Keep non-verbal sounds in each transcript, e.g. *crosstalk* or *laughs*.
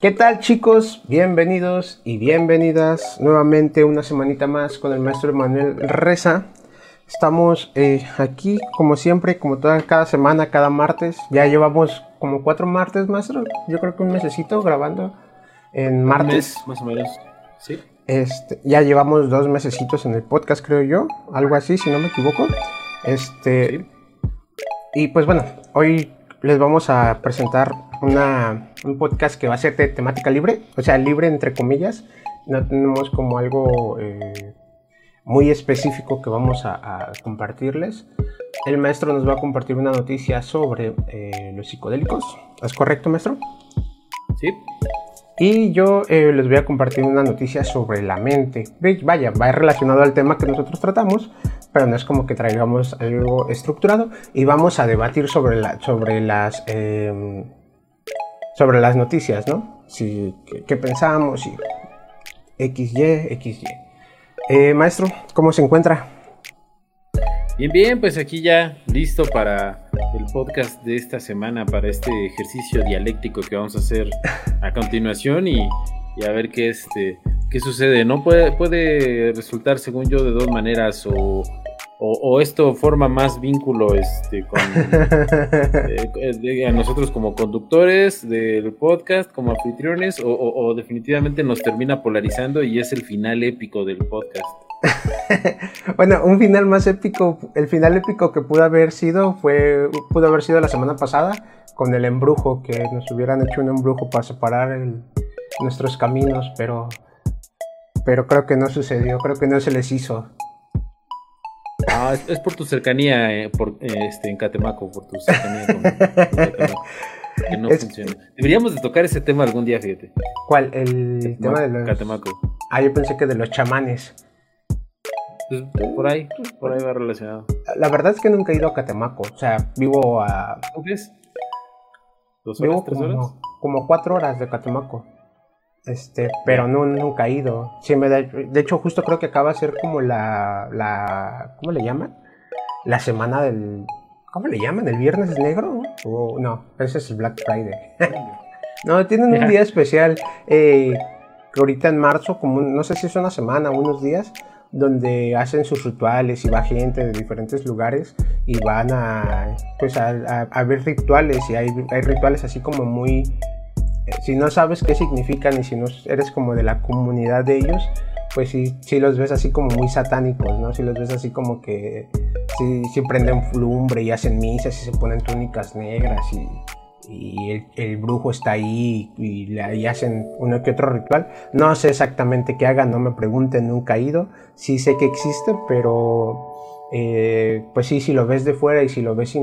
¿Qué tal chicos? Bienvenidos y bienvenidas nuevamente una semanita más con el maestro Manuel Reza. Estamos eh, aquí como siempre, como toda cada semana, cada martes. Ya llevamos como cuatro martes, maestro. Yo creo que un mesecito grabando en martes. más o menos. Sí. Este, ya llevamos dos mesecitos en el podcast, creo yo. Algo así, si no me equivoco. Este. Y pues bueno, hoy les vamos a presentar una, un podcast que va a ser de temática libre, o sea, libre entre comillas. No tenemos como algo eh, muy específico que vamos a, compartirles. El maestro nos va a compartir una noticia sobre eh, los psicodélicos. ¿Es correcto, maestro? Sí. Y yo eh, les voy a compartir una noticia sobre la mente. Vaya, va relacionado al tema que nosotros tratamos, pero no es como que traigamos algo estructurado y vamos a debatir sobre, la, sobre, las, em, sobre las noticias, ¿no? Si, ¿qué, pensamos? Y XY, XY. Eh, maestro, ¿cómo se encuentra? Bien, bien, pues aquí ya listo para el podcast de esta semana, para este ejercicio dialéctico que vamos a hacer a continuación y, y a ver qué, este, qué sucede. No puede, puede resultar, según yo, de dos maneras o o, esto forma más vínculo este, con *laughs* eh, a nosotros como conductores del podcast, como anfitriones, o, definitivamente nos termina polarizando y es el final épico del podcast. *laughs* bueno, un final más épico, el final épico que pudo haber sido fue, pudo haber sido la semana pasada con el embrujo, que nos hubieran hecho un embrujo para separar nuestros caminos, pero, pero creo que no sucedió, creo que no se les hizo. Ah, es, por tu cercanía eh, por, eh, este, en Catemaco, por tu cercanía con, Catemaco. Que no *laughs* funciona. Deberíamos de tocar ese tema algún día, fíjate. ¿Cuál? El tema de los... Catemaco. Ah, yo pensé que de los chamanes. Pues, por ahí, por ahí va relacionado. La verdad es que nunca he ido a Catemaco. O sea, vivo a... ¿Qué es? ¿Dos horas, tres horas? Como cuatro horas de Catemaco. Este, pero no, nunca he ido. de hecho, justo creo que acaba de ser como la, la. ¿Cómo le llaman? La semana del. ¿Cómo le llaman? ¿El viernes negro? O, no, ese es el Black Friday. *laughs* no, tienen un día especial. Eh, ahorita en marzo, como no sé si es una semana unos días, donde hacen sus rituales y va gente de diferentes lugares y van a, pues a, a ver rituales y hay rituales así como muy si no sabes qué significan y si no eres como de la comunidad de ellos, pues sí, sí los ves así como muy satánicos, ¿no? Si los ves así como que sí, prenden lumbre y hacen misas y se ponen túnicas negras y, el, brujo está ahí y, hacen uno que otro ritual. No sé exactamente qué hagan, no me pregunten, nunca he ido. Sí sé que existe, pero eh, pues sí, si lo ves de fuera y si lo ves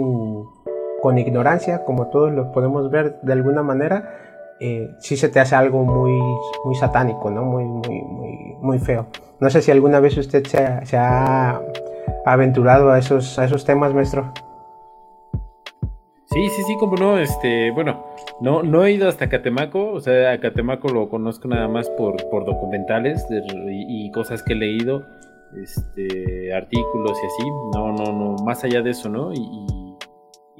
con ignorancia, como todos lo podemos ver de alguna manera, eh, sí se te hace algo muy, muy satánico, ¿no? Muy, muy, muy, muy feo. No sé si alguna vez usted se ha, aventurado a esos, a esos temas, maestro. Sí, sí, sí, como no, este, bueno, no, no he ido hasta Catemaco, o sea, a Catemaco lo conozco nada más por, por documentales y, cosas que he leído, este, artículos y así, no, no, no, más allá de eso, ¿no?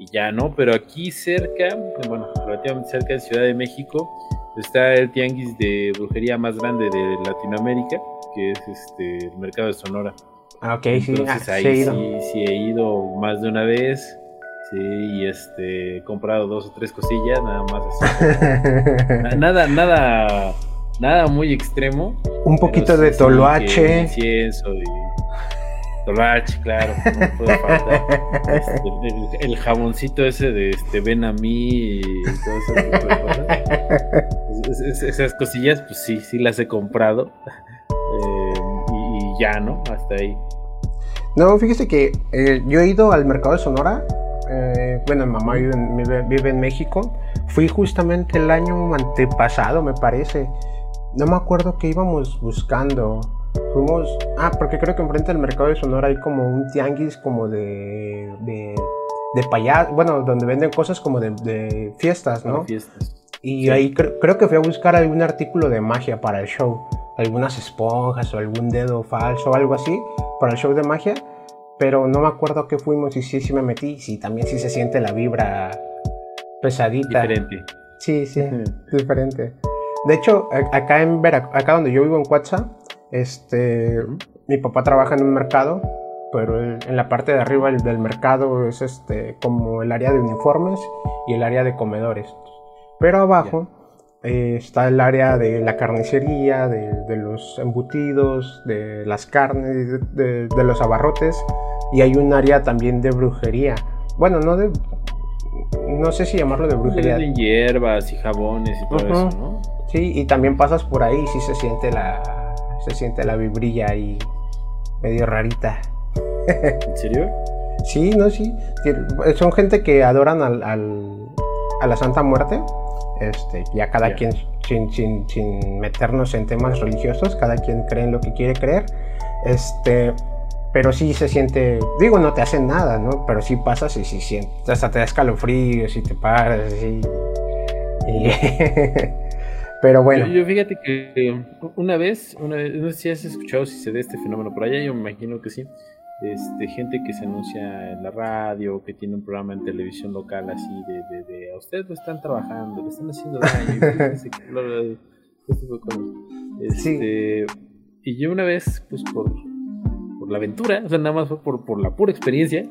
Ya no, pero aquí cerca, bueno, relativamente cerca de Ciudad de México, está el tianguis de brujería más grande de Latinoamérica, que es este el mercado de Sonora. Ah, ok, Entonces, sí, ahí sí, sí, he ido más de una vez. Sí, y este, he comprado dos o tres cosillas, nada más así. *laughs* nada, nada, nada muy extremo. Un poquito de toloache. Incienso y claro, no puede faltar. *laughs* Este, el, jaboncito ese de este ven a mí y esas cosillas, pues sí, sí las he comprado. Eh, y, ya, ¿no? Hasta ahí. No, fíjese que eh, yo he ido al mercado de Sonora. Eh, bueno, mi mamá vive vive en México. Fui justamente el año antepasado, me parece. No me acuerdo qué íbamos buscando Fuimos. Ah, porque creo que enfrente del mercado de Sonora hay como un tianguis como de. de, de Bueno, donde venden cosas como de, fiestas, ¿no? fiestas. Y ahí creo que fui a buscar algún artículo de magia para el show. Algunas esponjas o algún dedo falso o algo así para el show de magia. Pero no me acuerdo a qué fuimos y sí, sí me metí. Y sí, también sí se siente la vibra pesadita. Diferente. Sí, sí, *laughs* diferente. De hecho, acá en acá donde yo vivo en Cuatza, este, mi papá trabaja en un mercado, pero en la parte de arriba del mercado es este, como el área de uniformes y el área de comedores. Pero abajo eh, está el área de la carnicería, de, los embutidos, de las carnes, de, los abarrotes y hay un área también de brujería. Bueno, no de... No sé si llamarlo de brujería. De hierbas y jabones y todo eso, ¿no? Sí, y también pasas por ahí y sí se siente la, se siente la vibrilla ahí medio rarita. ¿En serio? Sí, no, sí. Son gente que adoran al, a la Santa Muerte. Este, ya cada quien, sin, sin, sin, meternos en temas religiosos, cada quien cree en lo que quiere creer. Este, pero sí se siente, digo, no te hacen nada, ¿no? Pero sí pasas y sí sientes, hasta te da escalofríos y te paras y... *laughs* Pero bueno. Yo, fíjate que una vez, una vez, no sé si has escuchado si se ve este fenómeno por allá, yo me imagino que sí. Este, gente que se anuncia en la radio, que tiene un programa en televisión local así de, de, a ustedes lo están trabajando, le están haciendo daño. este, Y yo una vez, pues por, por la aventura, o sea, nada más fue por, por la pura experiencia,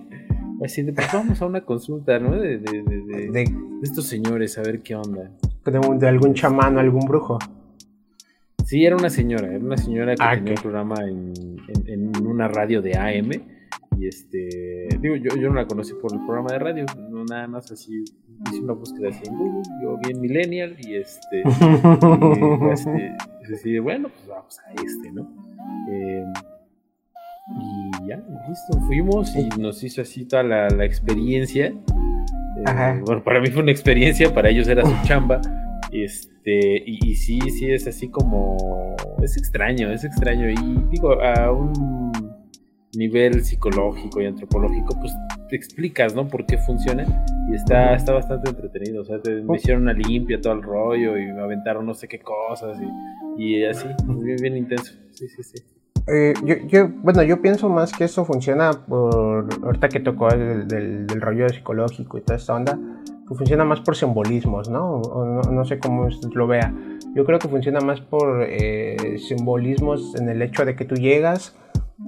así de, pues vamos a una consulta, ¿no? De, de, de, estos señores, a ver qué onda de, algún chamán o algún brujo. Sí, era una señora, era una señora que ah, tenía un programa en, una radio de AM. Y este, digo, yo, yo no la conocí por el programa de radio, no nada más así, hice una búsqueda así en Google, yo vi en Millennial y este, *laughs* y, este, bueno, pues vamos a este, ¿no? Eh, y ya, listo, fuimos y nos hizo así toda la, la experiencia bueno, para mí fue una experiencia, para ellos era su chamba. Este, y, sí, sí, es así como. Es extraño, es extraño. Y digo, a un nivel psicológico y antropológico, pues te explicas, ¿no? Por qué funciona. Y está, está bastante entretenido. O sea, me hicieron una limpia, todo el rollo, y me aventaron no sé qué cosas, y, y así, bien, bien intenso. Sí, sí, sí. Eh, yo, bueno, yo pienso más que eso funciona por, ahorita que tocó el, del, rollo psicológico y toda esta onda, que funciona más por simbolismos, ¿no? no, sé cómo lo vea. Yo creo que funciona más por eh, simbolismos en el hecho de que tú llegas,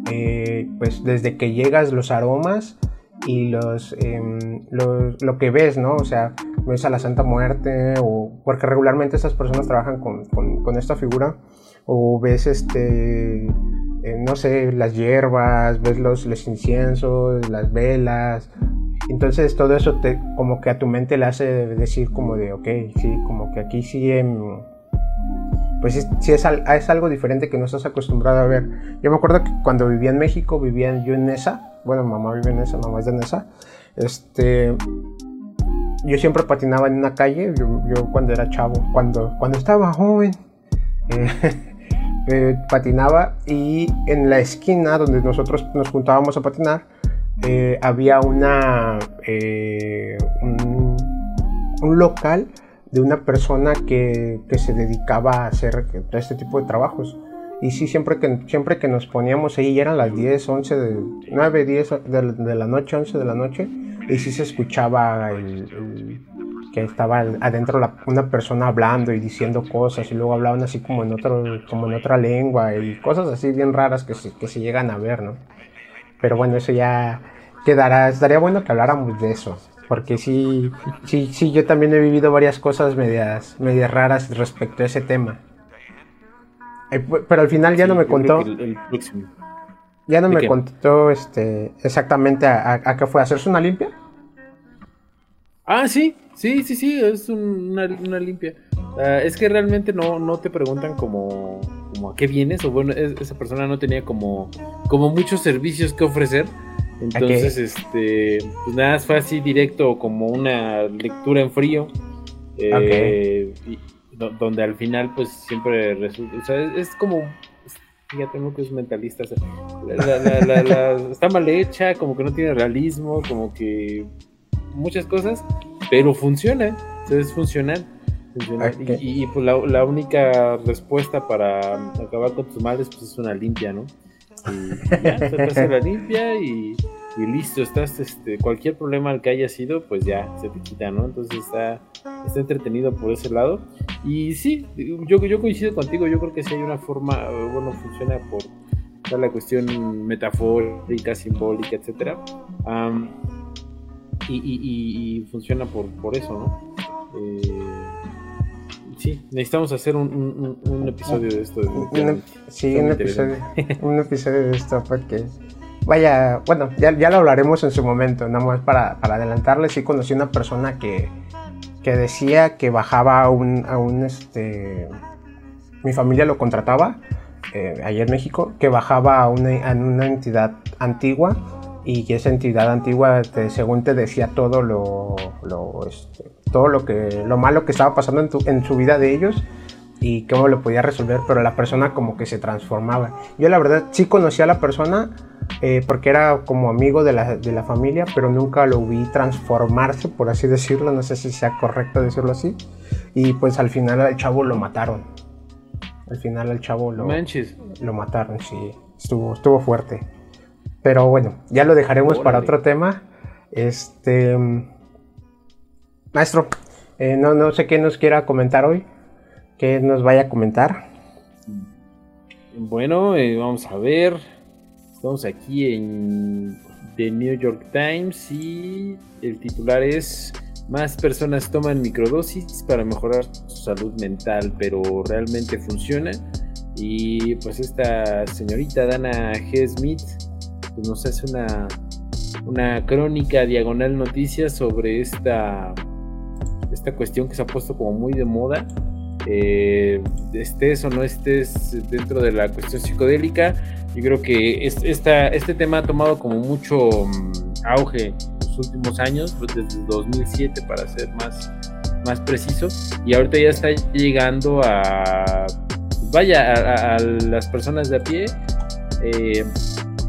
eh, pues desde que llegas los aromas y los, em, lo que ves, ¿no? O sea, ves a la Santa Muerte, o porque regularmente esas personas trabajan con, con, con esta figura, o ves este eh, no sé, las hierbas, ves los, los inciensos, las velas. Entonces todo eso te, como que a tu mente le hace decir como de, ok, sí, como que aquí sí, pues sí, es, es, algo diferente que no estás acostumbrado a ver. Yo me acuerdo que cuando vivía en México, vivía yo en Nesa, bueno, mamá vive en Nesa, mamá es de Nesa, este, yo siempre patinaba en una calle, yo, yo cuando era chavo, cuando, cuando estaba joven, eh, *laughs* Eh, patinaba y en la esquina donde nosotros nos juntábamos a patinar eh, había una eh, un, local de una persona que, que, se dedicaba a hacer este tipo de trabajos. Y sí, siempre que, siempre que nos poníamos ahí, eran las 10, 11, de, 9, 10 de, de, la noche, 11 de la noche, y sí se escuchaba el que estaba adentro una persona hablando y diciendo cosas y luego hablaban así como en otro como en otra lengua y cosas así bien raras que se, que se llegan a ver, ¿no? Pero bueno, eso ya quedará, estaría bueno que habláramos de eso, porque sí, sí, sí, yo también he vivido varias cosas medias, medias raras respecto a ese tema. Eh, pero al final ya no me contó. ya no me contó este, exactamente a, a qué fue, hacerse una limpia. Ah, sí, sí, sí, sí, es una, limpia. es que realmente no, no te preguntan como, como a qué vienes, o bueno, esa persona no tenía como, como muchos servicios que ofrecer. Entonces, este, pues nada, fue así directo, como una lectura en frío. Eh, donde al final, pues siempre resulta, o sea, es, como ya tengo que es mentalista. está mal hecha, como que no tiene realismo, como que muchas cosas, pero funciona, es funcional. Y, pues la, única respuesta para acabar con tus males pues es una limpia, ¿no? Y ya, se te hace la limpia y, y listo, estás, este, cualquier problema al que haya sido, pues ya se te quita, ¿no? Entonces está, está entretenido por ese lado. Y sí, yo, yo coincido contigo, yo creo que sí hay una forma, bueno, funciona por la cuestión metafórica, simbólica, etcétera. Y, funciona por, por eso, ¿no? Eh, sí, necesitamos hacer un, un, episodio de esto. sí, un episodio, un episodio de esto porque *laughs* vaya, bueno, ya, ya, lo hablaremos en su momento, nada más para, para adelantarle, sí conocí una persona que, que decía que bajaba a un, a un, este, mi familia lo contrataba, eh, allá en México, que bajaba a una, una entidad antigua y que esa entidad antigua, según te decía todo lo, lo este, todo lo que, lo malo que estaba pasando en, en su vida de ellos y cómo lo podía resolver, pero la persona como que se transformaba. Yo la verdad sí conocí a la persona, eh, porque era como amigo de la, de la, familia, pero nunca lo vi transformarse, por así decirlo, no sé si sea correcto decirlo así. Y pues al final al chavo lo mataron. Al final al chavo lo, lo mataron, sí. Estuvo, estuvo fuerte. Pero bueno, ya lo dejaremos para otro tema. Este. Maestro, eh, no, no sé qué nos quiera comentar hoy. ¿Qué nos vaya a comentar? Bueno, eh, vamos a ver. Estamos aquí en The New York Times y el titular es Más personas toman microdosis para mejorar su salud mental, pero realmente funciona. Y pues esta señorita Dana G. Smith pues, nos hace una, una crónica diagonal noticias sobre esta, esta cuestión que se ha puesto como muy de moda. Eh, estés o no estés dentro de la cuestión psicodélica, yo creo que este tema ha tomado como mucho mm, auge en los últimos años, pues, desde 2007 para ser más, más preciso, y ahorita ya está llegando a, vaya, a, las personas de a pie. Eh,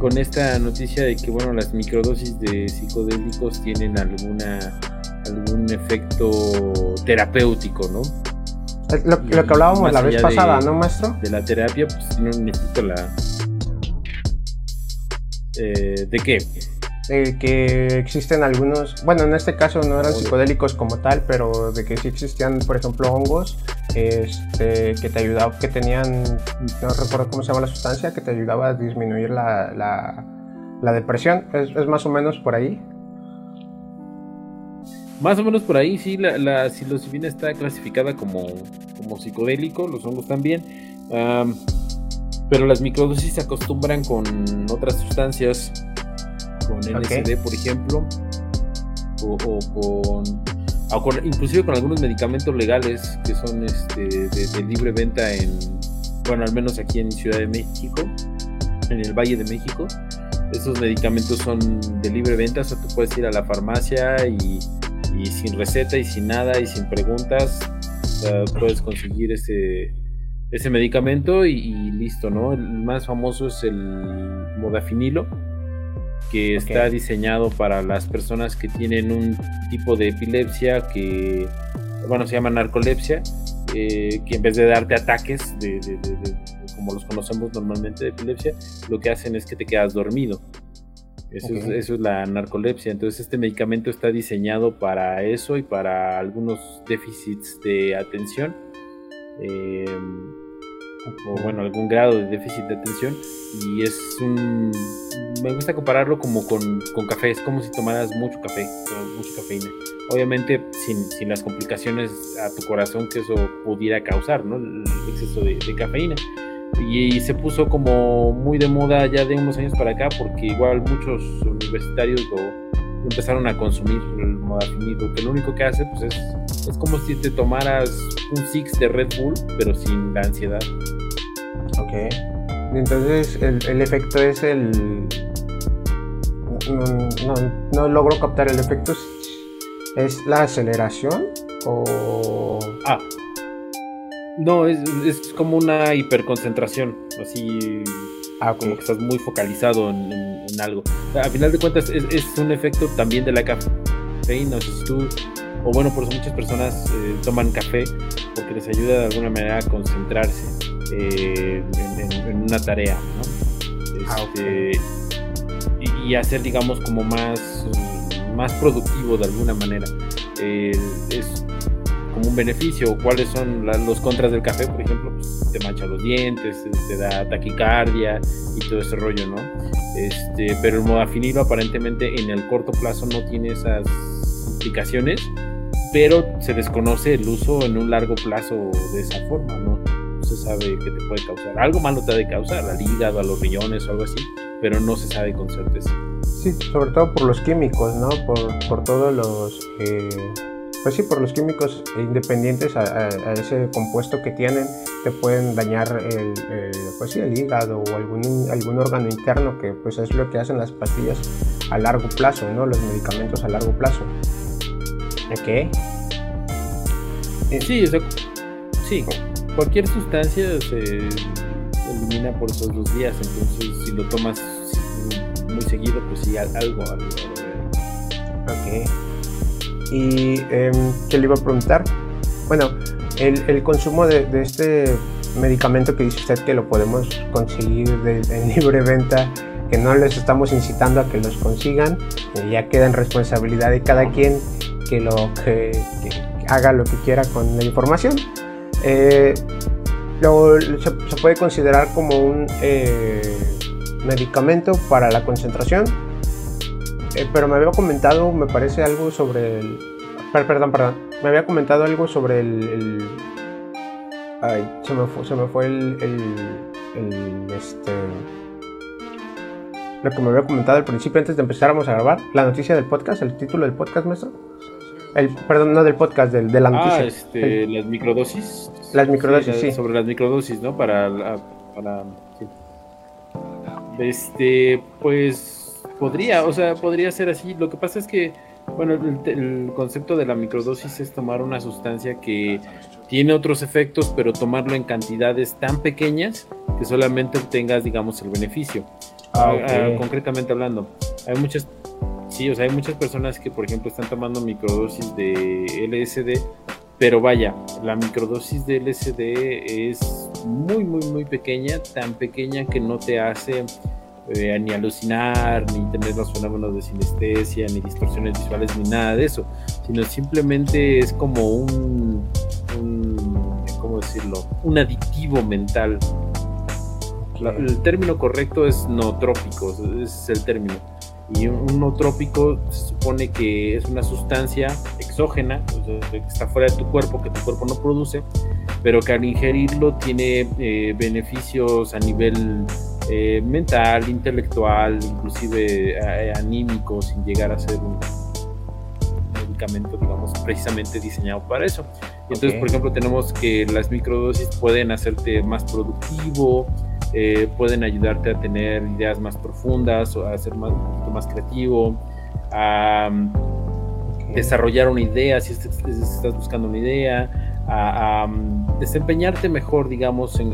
con esta noticia de que bueno las microdosis de psicodélicos tienen alguna algún efecto terapéutico, ¿no? Lo, que hablábamos la vez pasada, ¿no, maestro? De la terapia, pues no necesito la, eh, ¿De qué? que existen algunos, bueno, en este caso no eran psicodélicos como tal, pero de que sí existían, por ejemplo, hongos este, que te ayudaban, que tenían, no recuerdo cómo se llama la sustancia, que te ayudaba a disminuir la, la, depresión. ¿Es, más o menos por ahí? Más o menos por ahí, sí, la, la psilocibina está clasificada como, como psicodélico, los hongos también. Pero las microdosis se acostumbran con otras sustancias, con LSD, por ejemplo, o, con, inclusive con algunos medicamentos legales que son este, de, libre venta en, bueno, al menos aquí en Ciudad de México, en el Valle de México. Esos medicamentos son de libre venta, o sea, tú puedes ir a la farmacia y, y sin receta y sin nada y sin preguntas, puedes conseguir ese ese medicamento y, listo, ¿no? El más famoso es el modafinilo, que está diseñado para las personas que tienen un tipo de epilepsia que, bueno, se llama narcolepsia, eh, que en vez de darte ataques de, como los conocemos normalmente de epilepsia, lo que hacen es que te quedas dormido. Eso, es, eso, es, la narcolepsia. Entonces este medicamento está diseñado para eso y para algunos déficits de atención. Eh, o bueno, algún grado de déficit de atención y es un... Me gusta compararlo como con, con café, es como si tomaras mucho café, mucha cafeína. Obviamente sin, sin, las complicaciones a tu corazón que eso pudiera causar, ¿no? El exceso de, cafeína. Y, se puso como muy de moda ya de unos años para acá porque igual muchos universitarios lo empezaron a consumir el modafinil, que lo único que hace pues es, es como si te tomaras un six de Red Bull, pero sin la ansiedad. Ok. Entonces el, el efecto es el... No, no, logro captar el efecto. ¿Es la aceleración o...? Ah. No, es, es como una hiperconcentración, así Ah, como que estás muy focalizado en, algo. A final de cuentas es, un efecto también de la cafeína. O si tú, o bueno, por eso muchas personas eh, toman café porque les ayuda de alguna manera a concentrarse eh, en, una tarea, ¿no? Ah, este, y hacer, digamos, como más, más productivo de alguna manera. es un beneficio. ¿Cuáles son los contras del café? Por ejemplo, pues, te mancha los dientes, te da taquicardia y todo ese rollo, ¿no? Este, pero el modafinilo aparentemente en el corto plazo no tiene esas implicaciones, pero se desconoce el uso en un largo plazo de esa forma, ¿no? No se sabe qué te puede causar. Algo malo te ha de causar, al hígado, a los riñones o algo así, pero no se sabe con certeza. Sí, sobre todo por los químicos, ¿no? Por, por todos los... Eh pues sí, por los químicos independientes a, ese compuesto que tienen, te pueden dañar el, pues sí, el hígado o algún, algún órgano interno, que pues es lo que hacen las pastillas a largo plazo, ¿no? Los medicamentos a largo plazo. ¿Ok? Sí, sí, cualquier sustancia se elimina por esos dos días, entonces si lo tomas muy seguido, pues sí, algo, algo. Ok. Y eh, ¿qué le iba a preguntar? Bueno, el, el consumo de, de, este medicamento que dice usted que lo podemos conseguir en *laughs* libre venta, que no les estamos incitando a que los consigan, eh, ya queda en responsabilidad de cada quien que, lo, que, haga lo que quiera con la información. Eh, lo, se, se, puede considerar como un eh, medicamento para la concentración eh, pero me había comentado, me parece algo sobre el... Perdón, perdón. Me había comentado algo sobre el... Ay, se me fue, se me fue el, el, Este... Lo que me había comentado al principio antes de empezáramos a grabar. La noticia del podcast, el título del podcast, maestro. El, perdón, no del podcast, del, de la noticia. Ah, este, las microdosis. Las microdosis, sí, Sobre las microdosis, ¿no? Para... para sí. Este, pues Podría, o sea, podría ser así. Lo que pasa es que, bueno, el, concepto de la microdosis es tomar una sustancia que tiene otros efectos, pero tomarlo en cantidades tan pequeñas que solamente obtengas, digamos, el beneficio. Ah, ah, ah, concretamente hablando, hay muchas, sí, o sea, hay muchas personas que, por ejemplo, están tomando microdosis de LSD, pero vaya, la microdosis de LSD es muy, muy, muy pequeña, tan pequeña que no te hace eh, ni alucinar, ni tener los fenómenos de sinestesia, ni distorsiones visuales, ni nada de eso, sino simplemente es como un, ¿cómo decirlo? Un aditivo mental. el término correcto es nootrópico, ese es el término. Y un nootrópico se supone que es una sustancia exógena, que está fuera de tu cuerpo, que tu cuerpo no produce, pero que al ingerirlo tiene eh, beneficios a nivel eh, mental, intelectual, inclusive eh, anímico, sin llegar a ser un medicamento, digamos, precisamente diseñado para eso. Entonces, por ejemplo, tenemos que las microdosis pueden hacerte más productivo, eh, pueden ayudarte a tener ideas más profundas, o a ser más, un poquito más creativo, a desarrollar una idea si estás buscando una idea, a, desempeñarte mejor, digamos, en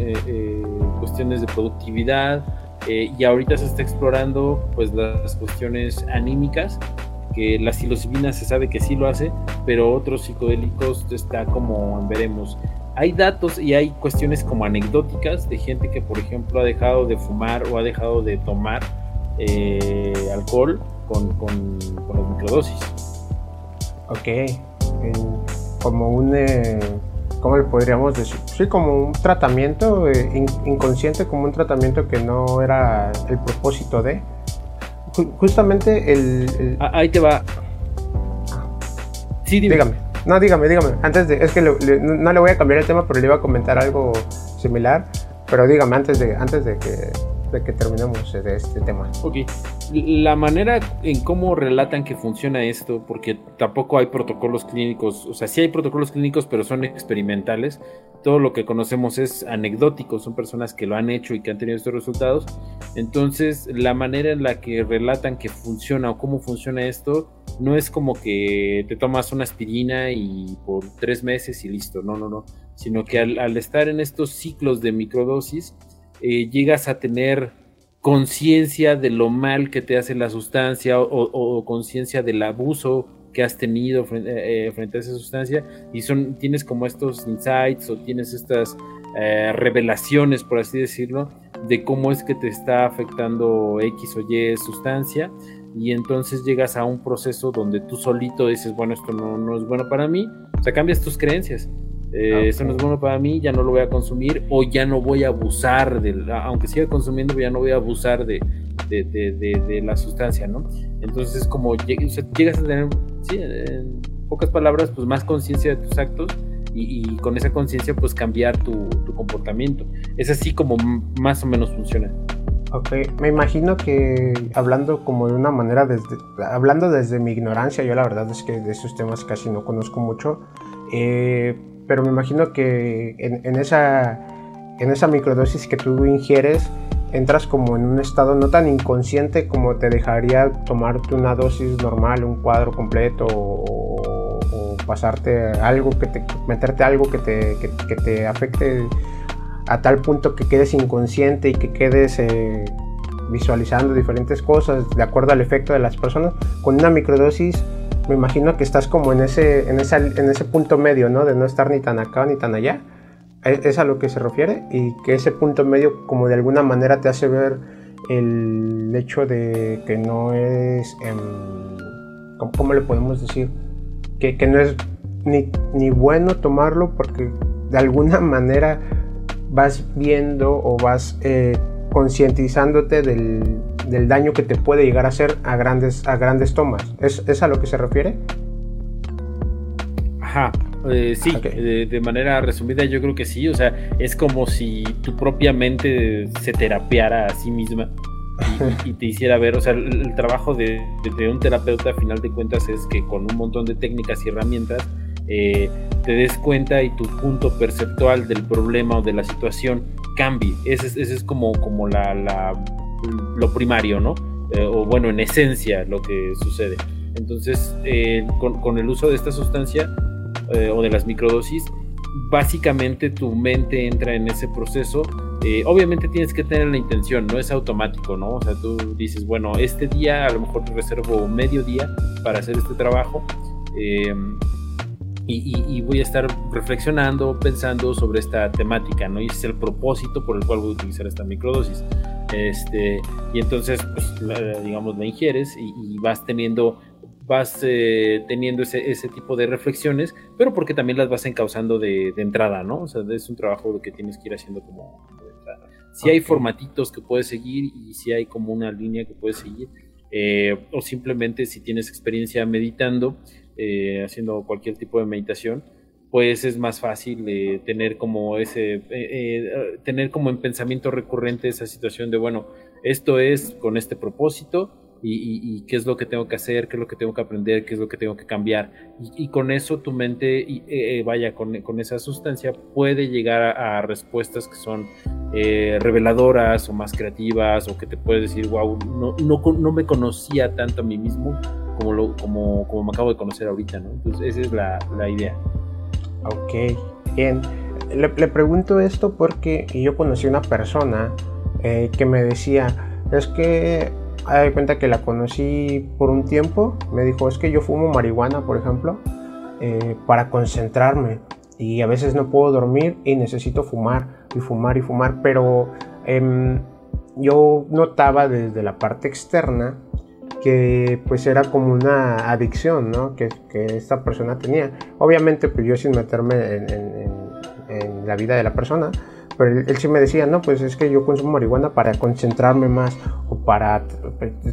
cuestiones de productividad eh, y ahorita se está explorando pues las cuestiones anímicas que la psilocibina se sabe que sí lo hace pero otros psicodélicos está como veremos. Hay datos y hay cuestiones como anecdóticas de gente que por ejemplo ha dejado de fumar o ha dejado de tomar eh, alcohol con, con, con, las microdosis. Ok como un eh, ¿cómo le podríamos decir? Sí, como un tratamiento eh, inconsciente, como un tratamiento que no era el propósito de. justamente el, ah, Ahí te va. Sí, Dígame. No, dígame, dígame. Antes de. Es que no le voy a cambiar el tema, pero le iba a comentar algo similar. Pero dígame, antes de, antes de que de que terminemos de este tema. Ok, la manera en cómo relatan que funciona esto, porque tampoco hay protocolos clínicos, o sea, sí hay protocolos clínicos, pero son experimentales. Todo lo que conocemos es anecdótico, son personas que lo han hecho y que han tenido estos resultados. Entonces, la manera en la que relatan que funciona o cómo funciona esto, no es como que te tomas una aspirina y por tres meses y listo, no, no, no, sino que al, al estar en estos ciclos de microdosis, eh, llegas a tener conciencia de lo mal que te hace la sustancia o, conciencia del abuso que has tenido eh, frente, a esa sustancia y son tienes como estos insights o tienes estas eh, revelaciones por así decirlo de cómo es que te está afectando X o Y sustancia y entonces llegas a un proceso donde tú solito dices, bueno, esto no, no es bueno para mí, o sea, cambias tus creencias. Eh, esto no es bueno para mí, ya no lo voy a consumir o ya no voy a abusar, de, aunque siga consumiendo, ya no voy a abusar de, de, de la sustancia, ¿no? Entonces es como llegas a tener, sí, en pocas palabras, pues más conciencia de tus actos y, con esa conciencia pues cambiar tu, tu, comportamiento. Es así como más o menos funciona. Ok, me imagino que hablando como de una manera, desde, hablando desde mi ignorancia, yo la verdad es que de esos temas casi no conozco mucho, eh, pero me imagino que en, esa, en esa microdosis que tú ingieres, entras como en un estado no tan inconsciente como te dejaría tomarte una dosis normal, un cuadro completo o, pasarte algo que te meterte algo que te, que, te afecte a tal punto que quedes inconsciente y que quedes eh, visualizando diferentes cosas de acuerdo al efecto de las personas con una microdosis me imagino que estás como en ese en, esa, en ese punto medio no de no estar ni tan acá ni tan allá es a lo que se refiere y que ese punto medio como de alguna manera te hace ver el hecho de que no es, em, ¿cómo, le podemos decir? Que, no es ni, ni, bueno tomarlo porque de alguna manera vas viendo o vas eh, concientizándote del, del, daño que te puede llegar a hacer a grandes, a grandes tomas. ¿Es, ¿Es a lo que se refiere? Ajá, eh, sí, de, manera resumida yo creo que sí, o sea, es como si tu propia mente se terapiara a sí misma y, te hiciera ver, o sea, el, trabajo de, un terapeuta a final de cuentas es que con un montón de técnicas y herramientas eh, te des cuenta y tu punto perceptual del problema o de la situación cambie. Ese, es como, como la, lo primario, ¿no? Eh, o bueno, en esencia lo que sucede. Entonces, con, con el uso de esta sustancia, eh, o de las microdosis, básicamente tu mente entra en ese proceso. Eh, obviamente tienes que tener la intención, no es automático, ¿no? O sea, tú dices, bueno, este día a lo mejor te reservo medio día para hacer este trabajo. Em, y, voy a estar reflexionando, pensando sobre esta temática, ¿no? Y ese es el propósito por el cual voy a utilizar esta microdosis. Este, y entonces, pues, digamos, la ingieres y vas teniendo vas eh, teniendo ese, ese, tipo de reflexiones, pero porque también las vas encauzando de, de, entrada, ¿no? O sea, es un trabajo que tienes que ir haciendo como de entrada. Si hay formatitos que puedes seguir y si hay como una línea que puedes seguir, eh, o simplemente si tienes experiencia meditando, eh, haciendo cualquier tipo de meditación, pues es más fácil tener como ese, tener como en pensamiento recurrente esa situación de, bueno, esto es con este propósito, y, qué es lo que tengo que hacer, qué es lo que tengo que aprender, qué es lo que tengo que cambiar. Y, con eso tu mente, y, eh, vaya, con, con, esa sustancia puede llegar a, respuestas que son eh, reveladoras o más creativas o que te puedes decir, wow, no, no, no, me conocía tanto a mí mismo como, como, como me acabo de conocer ahorita, ¿no? Entonces esa es la, la idea. Ok, bien. Le, le, pregunto esto porque yo conocí una persona eh, que me decía, es que de cuenta que la conocí por un tiempo. Me dijo, es que yo fumo marihuana, por ejemplo, eh, para concentrarme. Y a veces no puedo dormir y necesito fumar y fumar y fumar. Pero em, yo notaba desde la parte externa que pues era como una adicción, ¿no? Que, que esta persona tenía. Obviamente pues yo sin meterme en, en la vida de la persona, pero él, sí me decía, no, pues es que yo consumo marihuana para concentrarme más o para,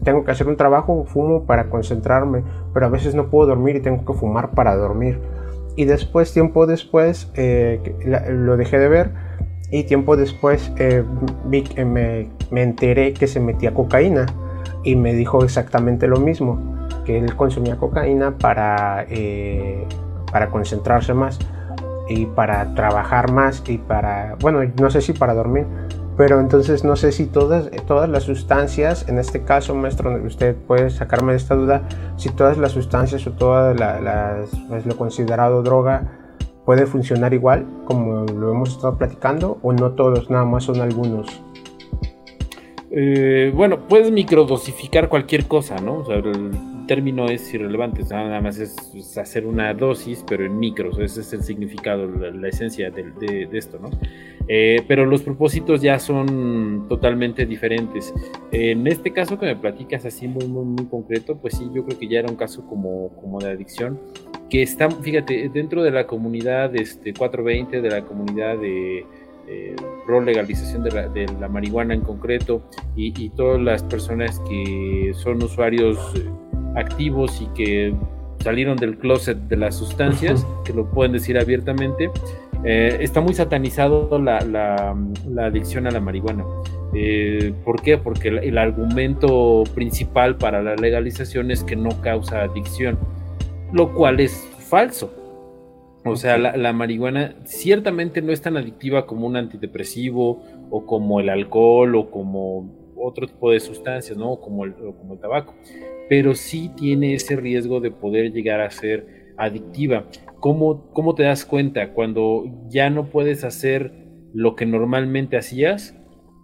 tengo que hacer un trabajo, fumo para concentrarme, pero a veces no puedo dormir y tengo que fumar para dormir. Y después, tiempo después, eh, lo dejé de ver y tiempo después eh, vi, me, me enteré que se metía cocaína y me dijo exactamente lo mismo, que él consumía cocaína para, eh, para concentrarse más y para trabajar más y para, bueno, no sé si para dormir, pero entonces no sé si todas, todas las sustancias, en este caso, maestro, usted puede sacarme de esta duda, si todas las sustancias o todas las, pues, lo considerado droga puede funcionar igual como lo hemos estado platicando o no todos, nada más son algunos. Eh, bueno, puedes microdosificar cualquier cosa, ¿no? O sea, término es irrelevante, nada más es, hacer una dosis, pero en micros, ese es el significado, la, esencia de, esto, ¿no? Eh, pero los propósitos ya son totalmente diferentes. En este caso que me platicas así muy, muy, muy concreto, pues sí, yo creo que ya era un caso como, como de adicción, que está, fíjate, dentro de la comunidad este, 420, de la comunidad de eh, pro legalización de la, marihuana en concreto y, todas las personas que son usuarios eh, activos y que salieron del closet de las sustancias, que lo pueden decir abiertamente, eh, está muy satanizado la, adicción a la marihuana. Eh, ¿Por qué? Porque el, argumento principal para la legalización es que no causa adicción, lo cual es falso. O sea, la, marihuana ciertamente no es tan adictiva como un antidepresivo o como el alcohol o como otro tipo de sustancias, ¿no? Como el, como el tabaco. Pero sí tiene ese riesgo de poder llegar a ser adictiva. ¿Cómo, ¿Cómo te das cuenta? Cuando ya no puedes hacer lo que normalmente hacías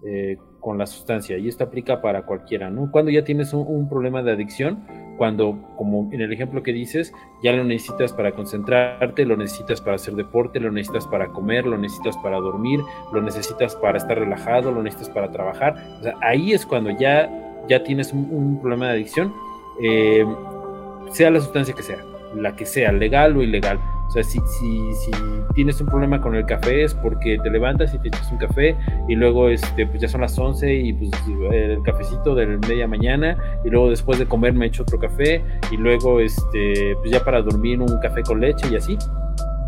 eh, con la sustancia. Y esto aplica para cualquiera, ¿no? Cuando ya tienes un problema de adicción, cuando, como en el ejemplo que dices, ya lo necesitas para concentrarte, lo necesitas para hacer deporte, lo necesitas para comer, lo necesitas para dormir, lo necesitas para estar relajado, lo necesitas para trabajar. O sea, ahí es cuando ya, ya tienes un, problema de adicción, eh, sea la sustancia que sea, la que sea, legal o ilegal. O sea, si, si, si, tienes un problema con el café es porque te levantas y te echas un café y luego este, pues ya son las 11 y pues el cafecito de media mañana y luego después de comer me echo otro café y luego este, pues ya para dormir un café con leche y así,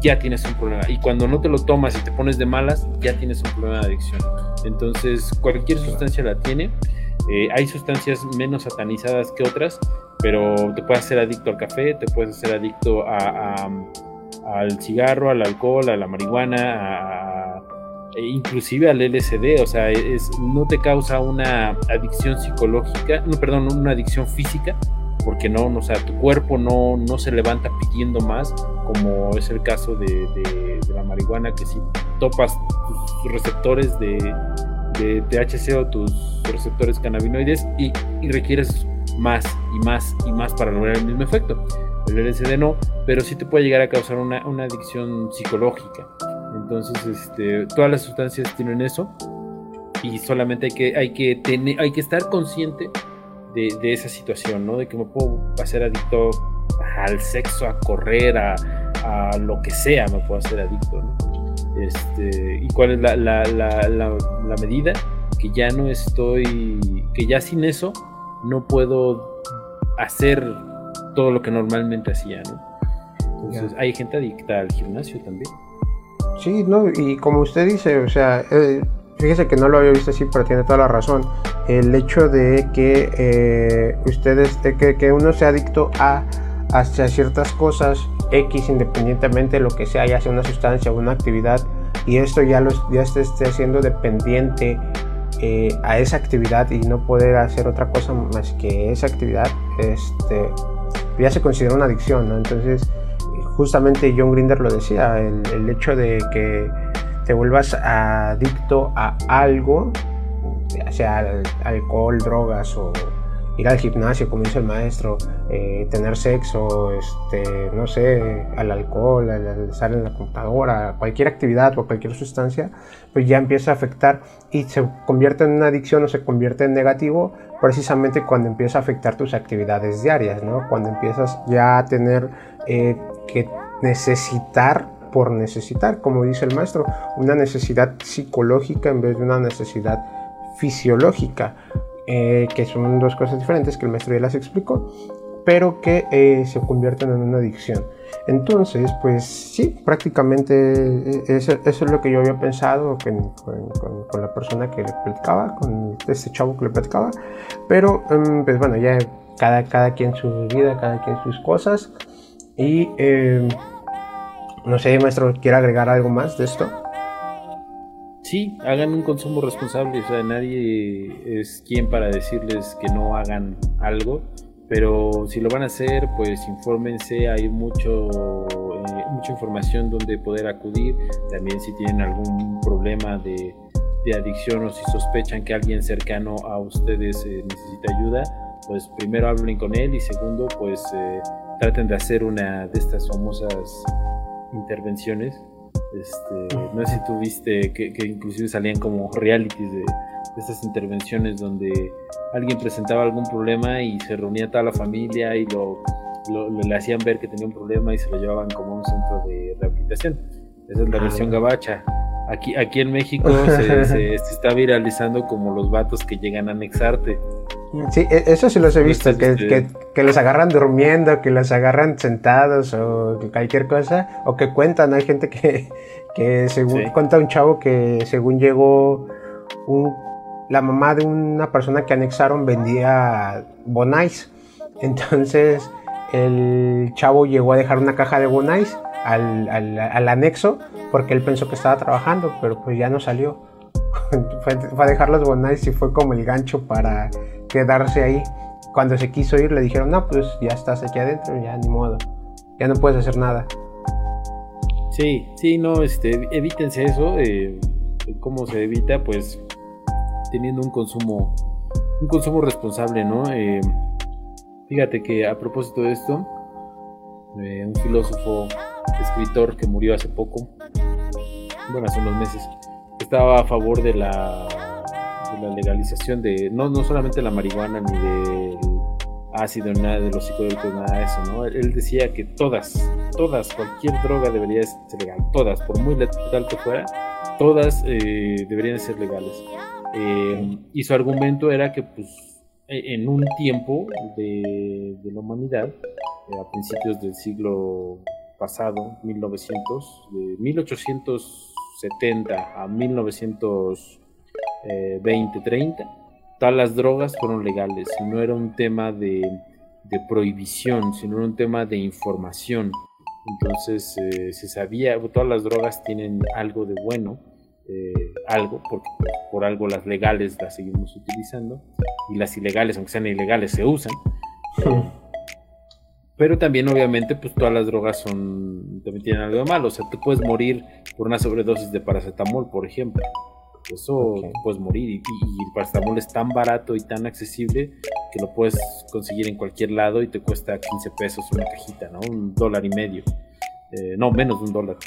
ya tienes un problema. Y cuando no te lo tomas y te pones de malas, ya tienes un problema de adicción. Entonces, cualquier sustancia la tiene. Eh, hay sustancias menos satanizadas que otras, pero te puedes hacer adicto al café, te puedes hacer adicto a al cigarro, al alcohol, a la marihuana, e inclusive al LSD, o sea, es, no te causa una adicción psicológica, no, perdón, una adicción física, porque no, o sea, tu cuerpo no, no se levanta pidiendo más, como es el caso de, la marihuana, que si topas tus receptores de, THC o tus receptores cannabinoides y requieres más y más y más para lograr el mismo efecto. El LSD no, pero sí te puede llegar a causar una, adicción psicológica. Entonces, este, todas las sustancias tienen eso y solamente hay que, tener, hay que estar consciente de, esa situación, ¿no? De que me puedo hacer adicto al sexo, a correr, a, lo que sea, me puedo hacer adicto, Este, ¿Y cuál es la, la, medida? Que ya no estoy, que ya sin eso no puedo hacer todo lo que normalmente hacía, ¿no? Entonces, hay gente adicta al gimnasio también. Sí, no, y como usted dice, o sea, eh, fíjese que no lo había visto así, pero tiene toda la razón. El hecho de que eh, ustedes, que, que, uno sea adicto a hacia ciertas cosas X, independientemente de lo que sea, ya sea una sustancia o una actividad, y esto ya lo ya esté, esté haciendo dependiente eh, a esa actividad y no poder hacer otra cosa más que esa actividad, este, ya se considera una adicción, ¿no? Entonces, justamente John Grinder lo decía, el, hecho de que te vuelvas adicto a algo, sea alcohol, drogas o ir al gimnasio, como dice el maestro, eh, tener sexo, este, no sé, al alcohol, al, estar en la computadora, cualquier actividad o cualquier sustancia, pues ya empieza a afectar y se convierte en una adicción o se convierte en negativo precisamente cuando empieza a afectar tus actividades diarias, ¿no? Cuando empiezas ya a tener eh, que necesitar por necesitar, como dice el maestro, una necesidad psicológica en vez de una necesidad fisiológica. Eh, que son dos cosas diferentes que el maestro ya las explicó, pero que eh, se convierten en una adicción. Entonces, pues sí, prácticamente eh, eso, es lo que yo había pensado con, con, la persona que le platicaba, con este chavo que le platicaba, pero em, pues bueno, ya cada, cada quien su vida, cada quien sus cosas. Y em, no sé, maestro, ¿quiere agregar algo más de esto? Sí, hagan un consumo responsable, o sea, nadie es quien para decirles que no hagan algo, pero si lo van a hacer, pues infórmense, hay mucho, eh, mucha información donde poder acudir, también si tienen algún problema de, adicción o si sospechan que alguien cercano a ustedes eh, necesita ayuda, pues primero hablen con él y segundo, pues eh, traten de hacer una de estas famosas intervenciones. Este, no sé si tú viste que, inclusive salían como realities de, estas intervenciones donde alguien presentaba algún problema y se reunía toda la familia y lo, le hacían ver que tenía un problema y se lo llevaban como a un centro de rehabilitación. Esa es la ah, versión gabacha. Aquí, aquí en México *laughs* se, está viralizando como los vatos que llegan a anexarte. Sí, e, eso sí los he visto, que, que, que, los agarran durmiendo, que los agarran sentados o cualquier cosa, o que cuentan, hay gente que, que según cuenta un chavo que según llegó un, la mamá de una persona que anexaron vendía bonais, entonces el chavo llegó a dejar una caja de bonais al, al, al anexo porque él pensó que estaba trabajando, pero pues ya no salió. *laughs* fue, a dejar los bonais y fue como el gancho para quedarse ahí. Cuando se quiso ir le dijeron, no, pues ya estás aquí adentro, ya ni modo, ya no puedes hacer nada. Sí, sí, no, este, evítense eso. Eh, ¿Cómo se evita? Pues teniendo un consumo, un consumo responsable, ¿no? Eh, fíjate que a propósito de esto, eh, un filósofo, escritor que murió hace poco, bueno, hace unos meses, estaba a favor de la, la legalización de, no, no solamente la marihuana ni del ácido, nada de los psicodélicos, nada de eso, ¿no? Él decía que todas, todas, cualquier droga debería ser legal, todas, por muy letal que fuera, todas eh, deberían ser legales. Eh, y su argumento era que, pues, e, en un tiempo de, de la humanidad, eh, a principios del siglo pasado, 1900, de 1870 a 1920-30, todas las drogas fueron legales no era un tema de, prohibición, sino un tema de información. Entonces eh, se sabía, todas las drogas tienen algo de bueno, eh, algo, porque por algo las legales las seguimos utilizando y las ilegales, aunque sean ilegales, se usan. *laughs* Pero también, obviamente, pues todas las drogas son, también tienen algo de malo. O sea, tú puedes morir por una sobredosis de paracetamol, por ejemplo. Eso puedes morir. Y, el paracetamol es tan barato y tan accesible que lo puedes conseguir en cualquier lado y te cuesta 15 pesos una cajita, ¿no? Un dólar y medio. Eh, no, menos de un dólar.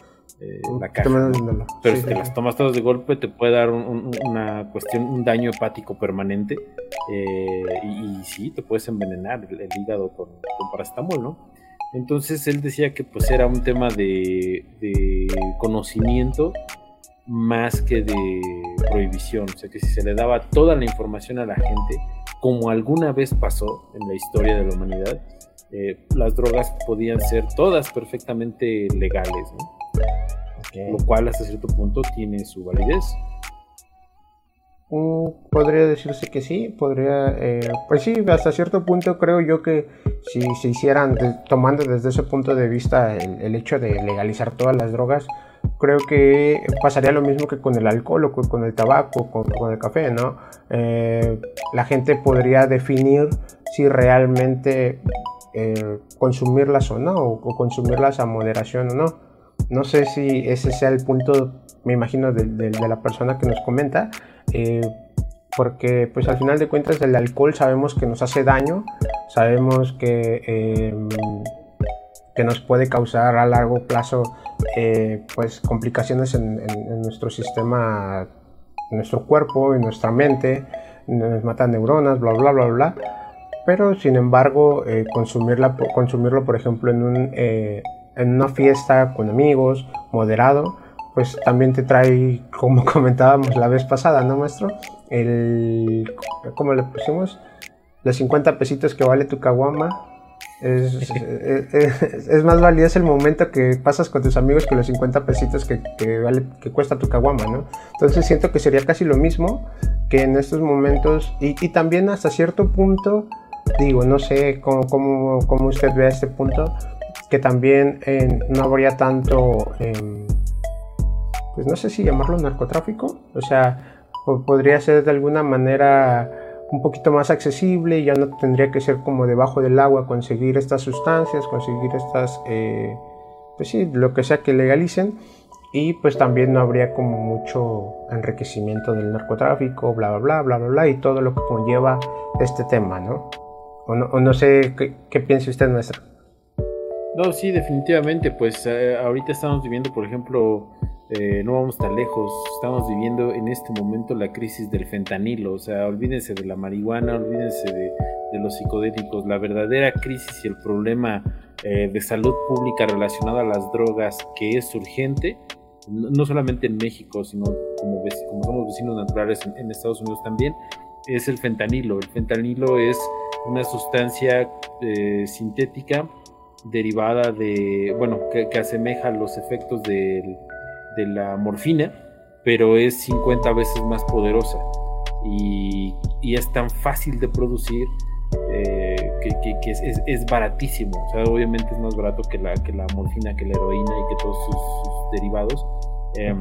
Eh, la caja. Pero si te las tomas todas de golpe te puede dar una cuestión, un daño hepático permanente eh, y, sí, te puedes envenenar el, hígado con, con, paracetamol, ¿no? Entonces él decía que pues era un tema de, conocimiento más que de prohibición, o sea que si se le daba toda la información a la gente, como alguna vez pasó en la historia de la humanidad, eh, las drogas podían ser todas perfectamente legales, ¿no? lo cual hasta cierto punto tiene su validez. Mm, podría decirse que sí, podría, eh, pues sí, hasta cierto punto creo yo que si se hicieran, tomando desde ese punto de vista el, hecho de legalizar todas las drogas, creo que pasaría lo mismo que con el alcohol o con el tabaco, con, con el café, ¿no? Eh, la gente podría definir si realmente eh, consumirlas o no, o consumirlas a moderación o no. No sé si ese sea el punto, me imagino, de, la persona que nos comenta, eh, porque pues al final de cuentas el alcohol sabemos que nos hace daño, sabemos que, em, que nos puede causar a largo plazo eh, pues complicaciones en, nuestro sistema, en nuestro cuerpo, en nuestra mente, nos mata neuronas, bla, bla, bla, bla. Pero sin embargo, eh, consumirla, consumirlo, por ejemplo, en un en una fiesta con amigos, moderado, pues también te trae, *laughs* como comentábamos la vez pasada, ¿no, maestro? El, ¿cómo le pusimos? Los 50 pesitos que vale tu caguama. Es, es, más valioso el momento que pasas con tus amigos que los 50 pesitos que, que, cuesta tu caguama, ¿no? Entonces siento que sería casi lo mismo que en estos momentos y, también hasta cierto punto, digo, no sé cómo, cómo, cómo usted ve este punto, que también eh, no habría tanto, em, pues no sé si llamarlo narcotráfico, o sea, podría ser de alguna manera un poquito más accesible ya no tendría que ser como debajo del agua conseguir estas sustancias, conseguir estas, eh, pues sí, lo que sea que legalicen y pues también no habría como mucho enriquecimiento del narcotráfico, bla, bla, bla, bla, bla, bla, y todo lo que conlleva este tema, ¿no? O no, sé qué, piensa usted, maestro. No, sí, definitivamente. Pues eh, ahorita estamos viviendo, por ejemplo, eh, no vamos tan lejos, estamos viviendo en este momento la crisis del fentanilo, o sea, olvídense de la marihuana, olvídense de, los psicodélicos, la verdadera crisis y el problema eh, de salud pública relacionado a las drogas que es urgente, no, solamente en México, sino como, como somos vecinos naturales en, Estados Unidos también, es el fentanilo. El fentanilo es una sustancia eh, sintética derivada de, bueno, que, que asemeja los efectos del de la morfina, pero es 50 veces más poderosa y, es tan fácil de producir eh, que, es, baratísimo. O sea, obviamente es más barato que la, que la morfina, que la heroína y que todos sus, derivados. Em,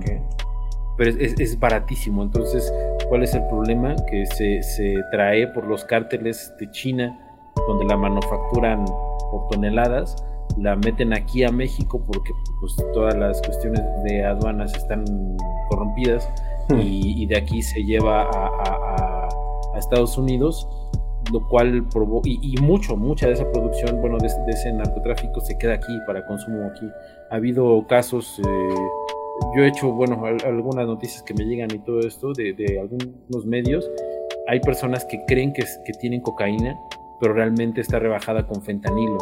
pero es, baratísimo. Entonces, ¿cuál es el problema? Que se, se trae por los cárteles de China, donde la manufacturan por toneladas la meten aquí a México porque pues, todas las cuestiones de aduanas están corrompidas hmm. y, de aquí se lleva a, Estados Unidos, lo cual provoca, y, mucho, mucha de esa producción, bueno, de, ese narcotráfico se queda aquí para consumo aquí. Ha habido casos, eh, yo he hecho, bueno, algunas noticias que me llegan y todo esto de, de algunos medios, hay personas que creen que, que tienen cocaína, pero realmente está rebajada con fentanilo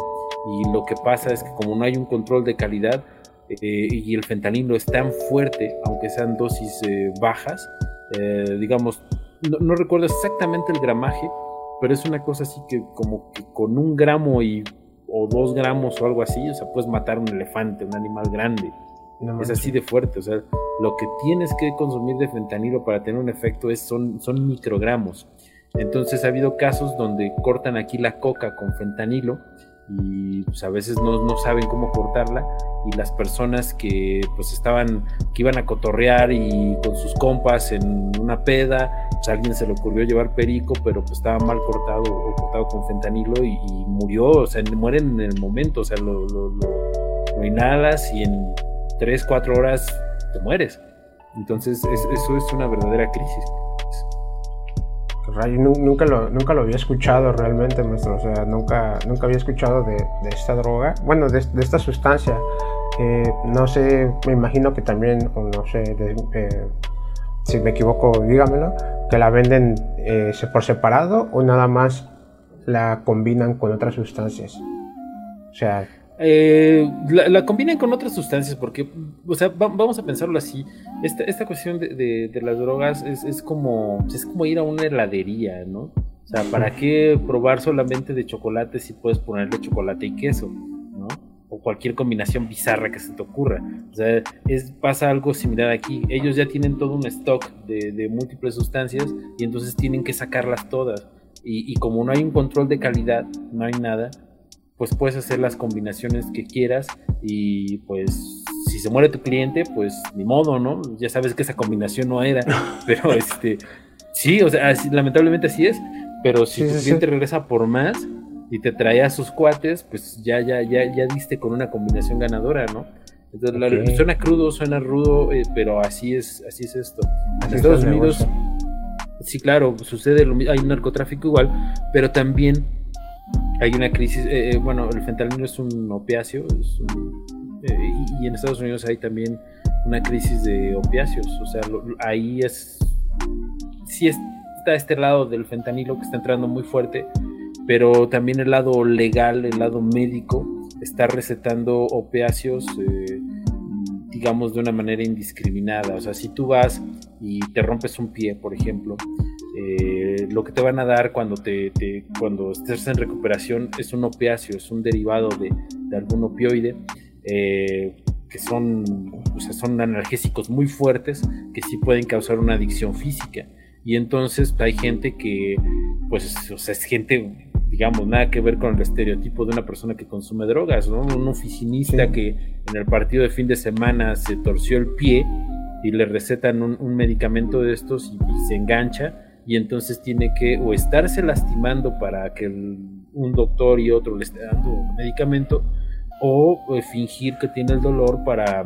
y lo que pasa es que como no hay un control de calidad eh, y el fentanilo es tan fuerte, aunque sean dosis eh, bajas, eh, digamos, no, recuerdo exactamente el gramaje, pero es una cosa así que como que con un gramo y, o dos gramos o algo así, o sea, puedes matar un elefante, un animal grande. es así de fuerte, o sea, lo que tienes que consumir de fentanilo para tener un efecto es, son, son microgramos. Entonces ha habido casos donde cortan aquí la coca con fentanilo y pues a veces no, no, saben cómo cortarla y las personas que pues estaban que iban a cotorrear y con sus compas en una peda pues a alguien se le ocurrió llevar perico pero pues estaba mal cortado o cortado con fentanilo y, murió o sea mueren en el momento o sea lo, lo, inhalas y en 3 4 horas te mueres. Entonces eso es una verdadera crisis nunca lo, nunca lo había escuchado realmente, maestro. O sea, nunca, nunca había escuchado de, esta droga, bueno, de, esta sustancia. no sé, me imagino que también, o no sé, eh, si me equivoco, dígamelo, que la venden eh, por separado o nada más la combinan con otras sustancias. O sea, eh, la, combinan con otras sustancias porque, o sea, vamos a pensarlo así. Esta, esta cuestión de, las drogas es, como, es como ir a una heladería, ¿no? O sea, ¿para qué probar solamente de chocolate si puedes ponerle chocolate y queso, ¿no? O cualquier combinación bizarra que se te ocurra. O sea, es, pasa algo similar aquí. Ellos ya tienen todo un stock de, múltiples sustancias y entonces tienen que sacarlas todas. y como no hay un control de calidad, no hay nada, pues puedes hacer las combinaciones que quieras y pues si se muere tu cliente, pues ni modo, ¿no? Ya sabes que esa combinación no era, *laughs* pero este, sí, o sea, lamentablemente así es, pero si tu cliente regresa por más y te trae a sus cuates, pues ya, ya, ya, ya diste con una combinación ganadora, ¿no? Entonces, suena crudo, suena rudo, eh, pero así es, así es esto. En Estados Unidos, sí, claro, sucede lo mismo, hay un narcotráfico igual, pero también hay una crisis, eh, eh, bueno, el fentanilo es un opiáceo, eh, y, en Estados Unidos hay también una crisis de opiáceos, o sea, ahí es, sí está este lado del fentanilo que está entrando muy fuerte, pero también el lado legal, el lado médico, está recetando opiáceos, digamos, de una manera indiscriminada, o sea, si tú vas y te rompes un pie, por ejemplo, eh, lo que te van a dar cuando, te, cuando estés en recuperación es un opiáceo, es un derivado de, algún opioide, eh, que son, son analgésicos muy fuertes que sí pueden causar una adicción física. Y entonces hay gente que, pues, es gente, digamos, nada que ver con el estereotipo de una persona que consume drogas, ¿no? Un oficinista que en el partido de fin de semana se torció el pie y le recetan un, medicamento de estos y se engancha y entonces tiene que o estarse lastimando para que un doctor y otro le esté dando medicamento o eh, fingir que tiene el dolor para,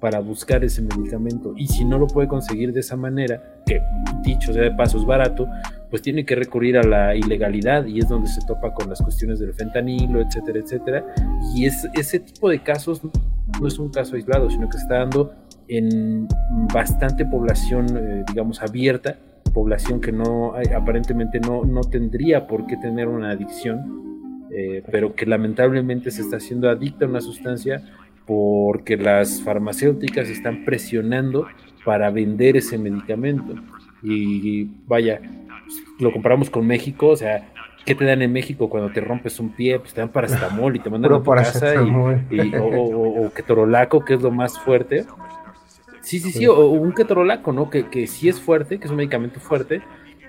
para buscar ese medicamento y si no lo puede conseguir de esa manera, que dicho sea de paso es barato, pues tiene que recurrir a la ilegalidad y es donde se topa con las cuestiones del fentanilo, etcétera, etcétera. Y es, ese tipo de casos no es un caso aislado, sino que se está dando en bastante población, eh, digamos, abierta, población que no aparentemente no, no tendría por qué tener una adicción, eh, pero que lamentablemente se está haciendo adicta a una sustancia porque las farmacéuticas están presionando para vender ese medicamento. Y vaya, lo comparamos con México, o sea, ¿qué te dan en México cuando te rompes un pie? Pues te dan paracetamol y te mandan *laughs* a tu casa y, o, ketorolaco, que es lo más fuerte. Sí, sí, sí, o, un ketorolaco, ¿no? Que, que sí es fuerte, que es un medicamento fuerte,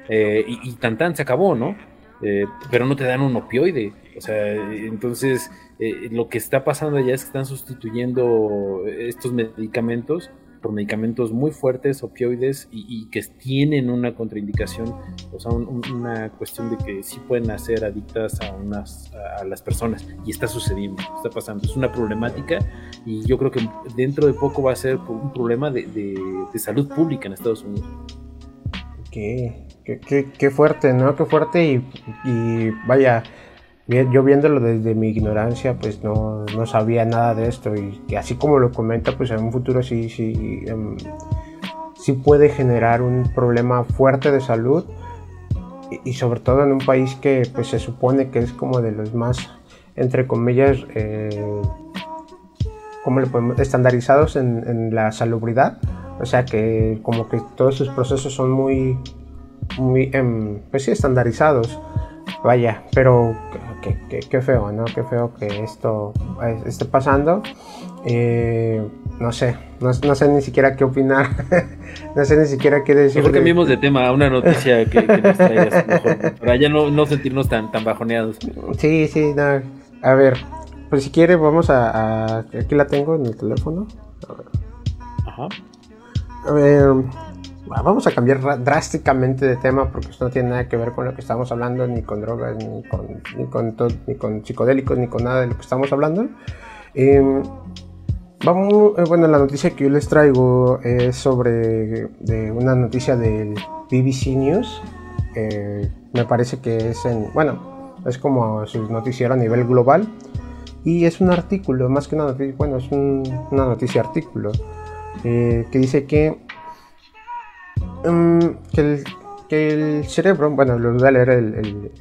eh, y, tan tan se acabó, ¿no? Eh, pero no te dan un opioide. O sea, entonces eh, lo que está pasando allá es que están sustituyendo estos medicamentos por medicamentos muy fuertes, opioides, y, que tienen una contraindicación, o sea, una cuestión de que sí pueden hacer adictas a, unas, a las personas. Y está sucediendo, está pasando. Es una problemática y yo creo que dentro de poco va a ser un problema de, de, salud pública en Estados Unidos. Qué, qué, qué, fuerte, ¿no? Qué fuerte y, y vaya yo viéndolo desde mi ignorancia, pues no, no, sabía nada de esto y que así como lo comenta, pues en un futuro sí, sí, em, sí puede generar un problema fuerte de salud y, sobre todo en un país que pues se supone que es como de los más, entre comillas, eh, ¿cómo le podemos? estandarizados en, en, la salubridad, o sea que como que todos sus procesos son muy, muy, em, pues sí, estandarizados. Vaya, pero qué, feo, ¿no? Qué feo que esto esté pasando. Eh, no sé, no, sé ni siquiera qué opinar, *laughs* no sé ni siquiera qué decir. Mejor cambiemos de tema a una noticia que, nos traigas *laughs* mejor, para ya no, no sentirnos tan, tan bajoneados. Sí, sí, no. a ver, pues si quiere vamos a, a, aquí la tengo en el teléfono. A ver. Ajá. A ver, vamos a cambiar drásticamente de tema porque esto no tiene nada que ver con lo que estamos hablando, ni con drogas, ni con, ni con, ni con psicodélicos, ni con nada de lo que estamos hablando. Em, vamos, eh, bueno, la noticia que yo les traigo es sobre de una noticia del BBC News. Eh, me parece que es en, bueno, es como su noticiero a nivel global. Y es un artículo, más que una noticia, bueno, es una noticia artículo, eh, que dice que Mm, que, el, cerebro, bueno, lo voy a leer el,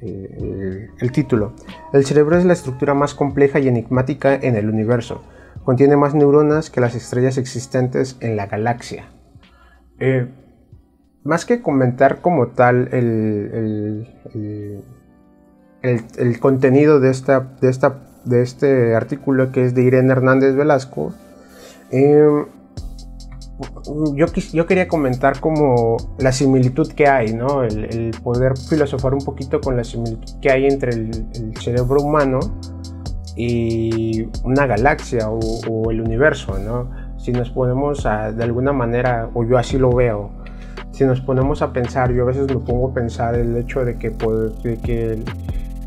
el, título. El cerebro es la estructura más compleja y enigmática en el universo. Contiene más neuronas que las estrellas existentes en la galaxia. Eh, más que comentar como tal el, el, contenido de, esta, de, esta, de este artículo que es de Irene Hernández Velasco, eh, yo, yo quería comentar como la similitud que hay, ¿no? El, poder filosofar un poquito con la similitud que hay entre el, cerebro humano y una galaxia o, el universo, ¿no? Si nos ponemos de alguna manera, o yo así lo veo, si nos ponemos a pensar, yo a veces me pongo a pensar el hecho de que, de que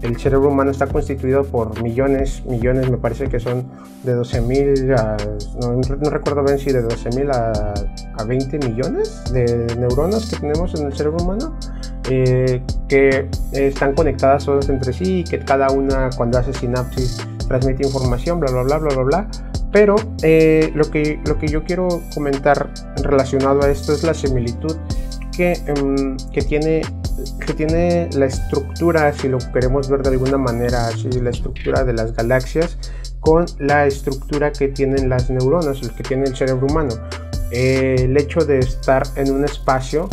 el cerebro humano está constituido por millones, millones, me parece que son de 12.000 a, no, recuerdo bien si de 12.000 a, a 20 millones de neuronas que tenemos en el cerebro humano, eh, que están conectadas todas entre sí y que cada una cuando hace sinapsis transmite información, bla, bla, bla, bla, bla, bla. Pero eh, lo, que, lo que yo quiero comentar relacionado a esto es la similitud que, em, que tiene que tiene la estructura, si lo queremos ver de alguna manera, así la estructura de las galaxias con la estructura que tienen las neuronas, el que tiene el cerebro humano. el hecho de estar en un espacio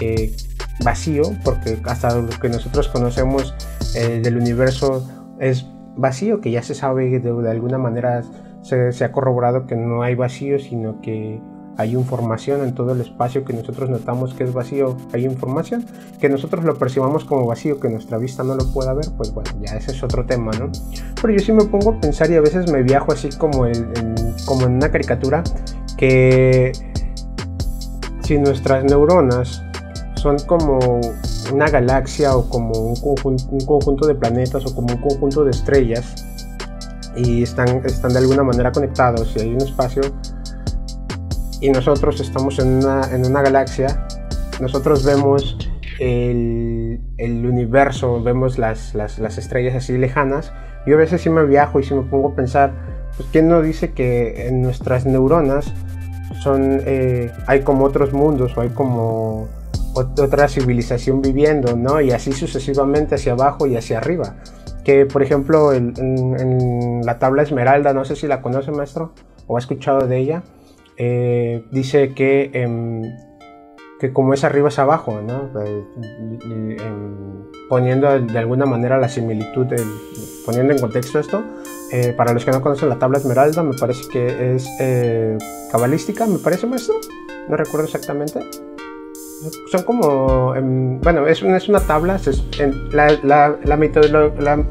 eh, vacío, porque hasta lo que nosotros conocemos eh, del universo es vacío, que ya se sabe de, alguna manera, se, se ha corroborado que no hay vacío, sino que hay información en todo el espacio que nosotros notamos que es vacío, hay información, que nosotros lo percibamos como vacío, que nuestra vista no lo pueda ver, pues bueno, ya ese es otro tema, ¿no? Pero yo sí me pongo a pensar y a veces me viajo así como en, como en una caricatura, que si nuestras neuronas son como una galaxia o como un conjunto, un conjunto de planetas o como un conjunto de estrellas y están, están de alguna manera conectados y hay un espacio y nosotros estamos en una, en una galaxia, nosotros vemos el, el universo, vemos las, las, las, estrellas así lejanas, yo a veces sí me viajo y sí me pongo a pensar, pues quién no dice que en nuestras neuronas son, eh, hay como otros mundos o hay como otra civilización viviendo, ¿no? Y así sucesivamente hacia abajo y hacia arriba. Que por ejemplo en, en la tabla Esmeralda, no sé si la conoce maestro o ha escuchado de ella, eh, dice que, em, que como es arriba es abajo, ¿no? Eh, em, poniendo de alguna manera la similitud, poniendo en contexto esto, eh, para los que no conocen la tabla esmeralda, me parece que es cabalística, me parece maestro, no recuerdo exactamente. Son como, em, bueno, es una, es una tabla, la, la,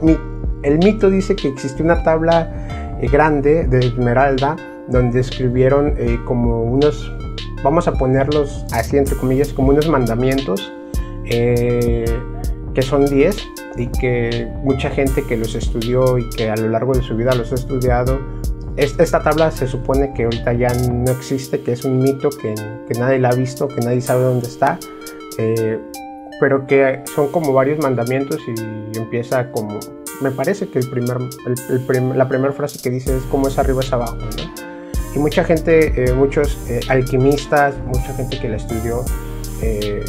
el mito dice que existe una tabla grande de esmeralda donde escribieron eh, como unos, vamos a ponerlos así entre comillas, como unos mandamientos, eh, que son 10 y que mucha gente que los estudió y que a lo largo de su vida los ha estudiado, esta tabla se supone que ahorita ya no existe, que es un mito, que, que nadie la ha visto, que nadie sabe dónde está, eh, pero que son como varios mandamientos y empieza como, me parece que el primer, la primera frase que dice es como es arriba es abajo, ¿no? Y mucha gente, eh, muchos eh, alquimistas, mucha gente que la estudió, eh,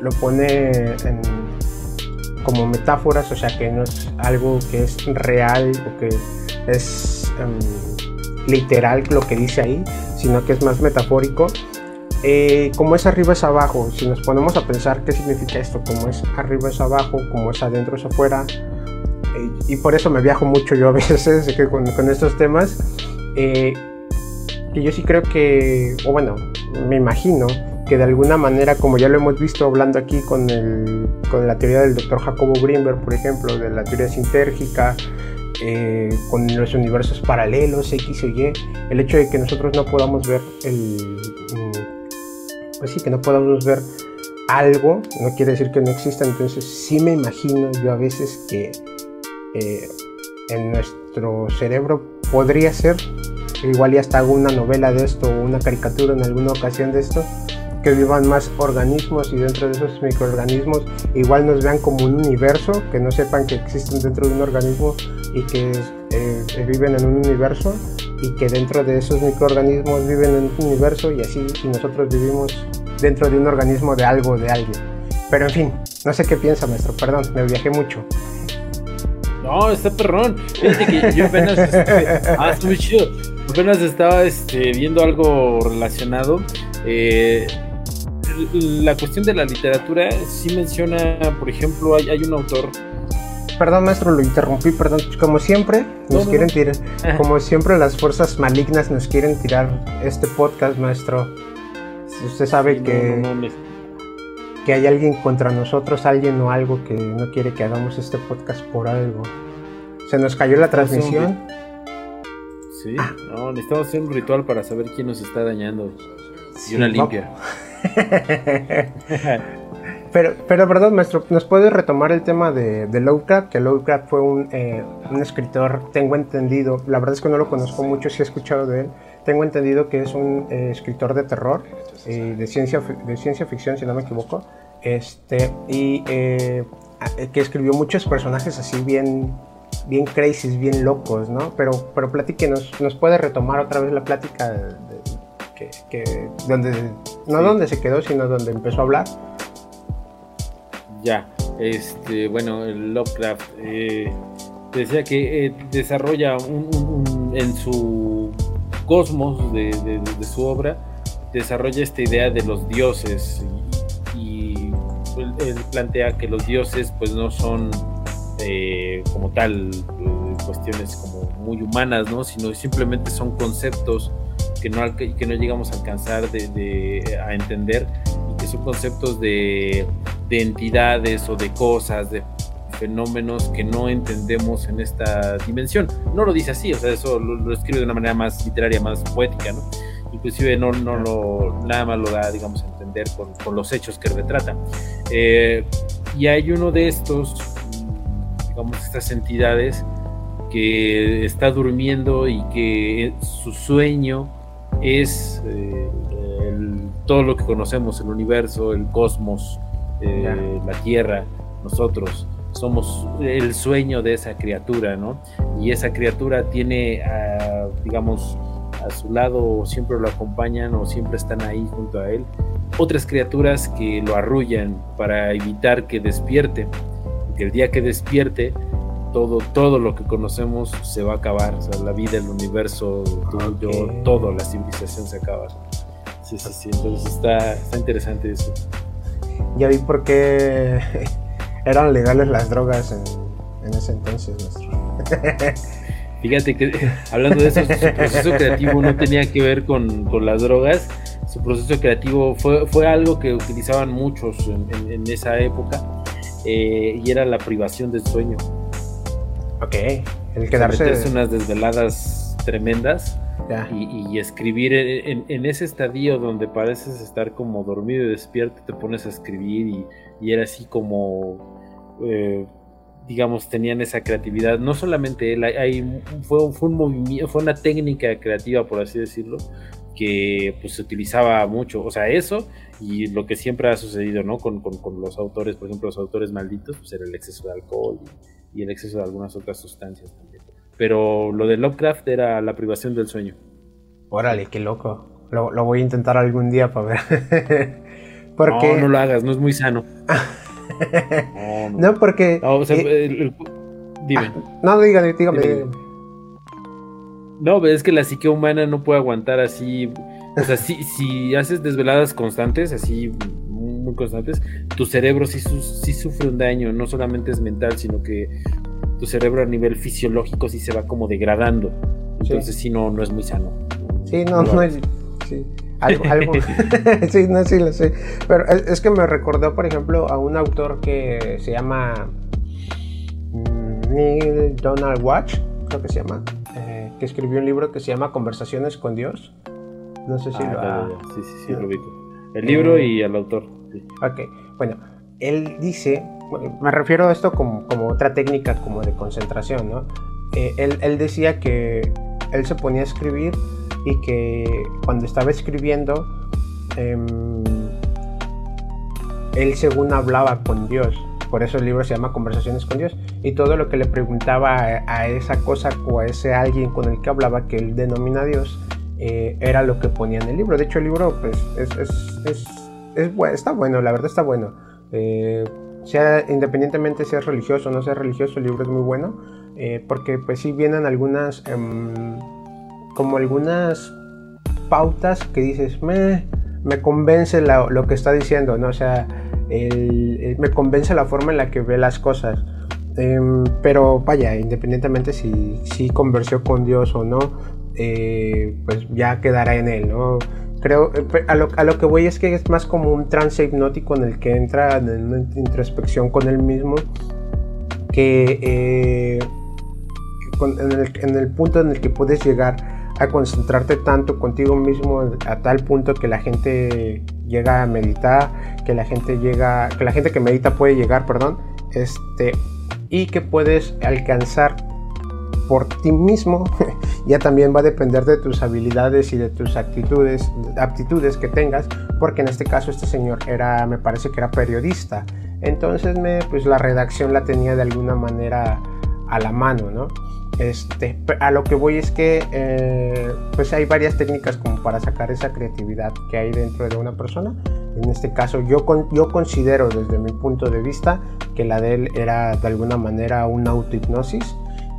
lo pone como metáforas, o sea que no es algo que es real o que es em, literal lo que dice ahí, sino que es más metafórico. como es arriba es abajo, si nos ponemos a pensar qué significa esto, como es arriba es abajo, como es adentro es afuera, y por eso me viajo mucho yo a veces *laughs* con, con estos temas, que yo sí creo que, o bueno, me imagino que de alguna manera, como ya lo hemos visto hablando aquí con, el, con la teoría del doctor Jacobo Greenberg, por ejemplo, de la teoría sintérgica, eh, con los universos paralelos, X o Y, el hecho de que nosotros no podamos ver el... Mm, pues sí, que no podamos ver algo, no quiere decir que no exista, entonces sí me imagino yo a veces que eh, en nuestro cerebro podría ser igual ya hasta hago una novela de esto o una caricatura en alguna ocasión de esto, que vivan más organismos y dentro de esos microorganismos igual nos vean como un universo, que no sepan que existen dentro de un organismo y que eh, viven en un universo y que dentro de esos microorganismos viven en un universo y así y nosotros vivimos dentro de un organismo de algo, de alguien. Pero en fin, no sé qué piensa maestro, perdón, me viajé mucho. No, está perrón. Fíjate que yo apenas. Este, *laughs* ah, está muy chido. Apenas estaba este, viendo algo relacionado. Eh, la cuestión de la literatura sí menciona, por ejemplo, hay, hay un autor perdón maestro, lo interrumpí, perdón. Como siempre, nos quieren tirar, como siempre las fuerzas malignas nos quieren tirar este podcast, maestro. Usted sabe que, que hay alguien contra nosotros, alguien o algo que no quiere que hagamos este podcast por algo. Se nos cayó la transmisión. Sí, ah. no, necesitamos hacer un ritual para saber quién nos está dañando. y una limpia. *laughs* pero, pero perdón, maestro, ¿nos puede retomar el tema de, de Lovecraft? Que Lovecraft fue un, eh, un, escritor, tengo entendido, la verdad es que no lo conozco mucho, sí he escuchado de él, tengo entendido que es un eh, escritor de terror, eh, de, ciencia, de ciencia ficción, si no me equivoco, este, y que escribió muchos personajes así bien bien crazy, bien locos, ¿no? Pero, pero platíquenos, nos puede retomar otra vez la plática de, que, donde, no donde se quedó, sino donde empezó a hablar. Ya, este, bueno, Lovecraft eh, decía que eh, desarrolla un, en su cosmos de, su obra, desarrolla esta idea de los dioses y, él plantea que los dioses pues no son eh, como tal eh, cuestiones como muy humanas, ¿no? Sino simplemente son conceptos que no, que no llegamos a alcanzar de, a entender y que son conceptos de, de entidades o de cosas, de fenómenos que no entendemos en esta dimensión. No lo dice así, o sea, eso lo, escribe de una manera más literaria, más poética, ¿no? Inclusive no, no lo, nada más lo da, digamos, a entender con, con los hechos que retrata. Eh, y hay uno de estos digamos, estas entidades que está durmiendo y que su sueño es eh, todo lo que conocemos, el universo, el cosmos, eh, la tierra, nosotros somos el sueño de esa criatura, ¿no? Y esa criatura tiene, digamos, a su lado siempre lo acompañan o siempre están ahí junto a él otras criaturas que lo arrullan para evitar que despierte. Que el día que despierte, todo, todo lo que conocemos se va a acabar. O sea, la vida, el universo, todo, todo, la civilización se acaba. Sí, sí, sí. Entonces está, está interesante eso. Ya vi por qué *laughs* eran legales las drogas en, ese entonces. *laughs* Fíjate que hablando de eso, su proceso creativo no tenía que ver con, con las drogas, su proceso creativo fue, fue algo que utilizaban muchos en, esa época eh, y era la privación del sueño. Ok, el quedarse. unas desveladas tremendas y, escribir en, ese estadio donde pareces estar como dormido y despierto, te pones a escribir y, era así como. Eh, digamos, tenían esa creatividad. No solamente él, hay, fue, fue un movimiento, fue una técnica creativa, por así decirlo, que pues se utilizaba mucho, o sea, eso y lo que siempre ha sucedido, ¿no? Con, los autores, por ejemplo, los autores malditos, pues era el exceso de alcohol y, el exceso de algunas otras sustancias también. Pero lo de Lovecraft era la privación del sueño. Órale, qué loco. Lo, voy a intentar algún día para ver. *laughs* porque... No, no lo hagas, no es muy sano. *laughs* no, porque... No, o sea, eh, Dime. Ah, no, dígame, dígame. No, es que la psique humana no puede aguantar así. O sea, si, si haces desveladas constantes, así muy constantes, tu cerebro sí, sí, sufre un daño. No solamente es mental, sino que tu cerebro a nivel fisiológico sí se va como degradando. Entonces, sí, no, no es muy sano. Sí, no, no, es. Sí. Algo, algo. *laughs* *laughs* sí, no, sí lo sé. Pero es, que me recordó, por ejemplo, a un autor que se llama mm, Neil Donald Watch, creo que se llama que escribió un libro que se llama Conversaciones con Dios. No sé si ah, lo Sí, sí, sí, lo vi. El libro y el autor. Ok, bueno, él dice, me refiero a esto como, como otra técnica como de concentración, ¿no? Eh, él, él decía que él se ponía a escribir y que cuando estaba escribiendo, em, él según hablaba con Dios por eso el libro se llama Conversaciones con Dios. Y todo lo que le preguntaba a, esa cosa o a ese alguien con el que hablaba, que él denomina Dios, eh, era lo que ponía en el libro. De hecho, el libro pues, es, es, es, está bueno, la verdad está bueno. Eh, sea independientemente si es religioso o no sea religioso, el libro es muy bueno. Eh, porque pues sí vienen algunas, em, como algunas pautas que dices, me, me convence lo que está diciendo, ¿no? Sea, me convence la forma en la que ve las cosas. Em, pero vaya, independientemente si, si conversó con Dios o no, eh, pues ya quedará en él, ¿no? Creo, eh, a lo, a lo, que voy es que es más como un trance hipnótico en el que entra en una introspección con él mismo, que eh, en, el, en el punto en el que puedes llegar a concentrarte tanto contigo mismo a tal punto que la gente llega a meditar, que la gente llega, que la gente que medita puede llegar, perdón, este, y que puedes alcanzar por ti mismo, *laughs* ya también va a depender de tus habilidades y de tus actitudes, aptitudes que tengas, porque en este caso este señor era, me parece que era periodista, entonces me, pues la redacción la tenía de alguna manera a la mano, ¿no? Este, a lo que voy es que eh, pues hay varias técnicas como para sacar esa creatividad que hay dentro de una persona. En este caso yo, yo considero desde mi punto de vista que la de él era de alguna manera una autohipnosis.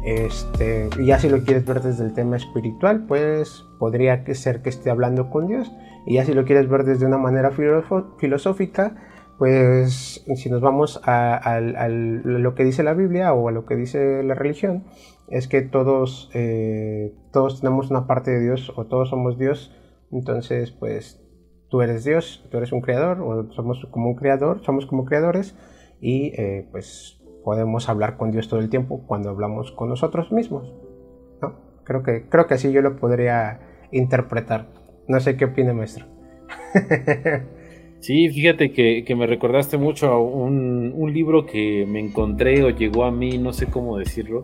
Este, y ya si lo quieres ver desde el tema espiritual, pues podría ser que esté hablando con Dios. Y ya si lo quieres ver desde una manera filosófica, pues si nos vamos a, lo que dice la Biblia o a lo que dice la religión, es que todos, eh, todos tenemos una parte de Dios o todos somos Dios, entonces pues tú eres Dios, tú eres un creador o somos como un creador, somos como creadores y eh, pues podemos hablar con Dios todo el tiempo cuando hablamos con nosotros mismos. ¿no? Creo, que, creo que así yo lo podría interpretar. No sé qué opina maestro. Sí, fíjate que, me recordaste mucho a un, un, libro que me encontré o llegó a mí, no sé cómo decirlo,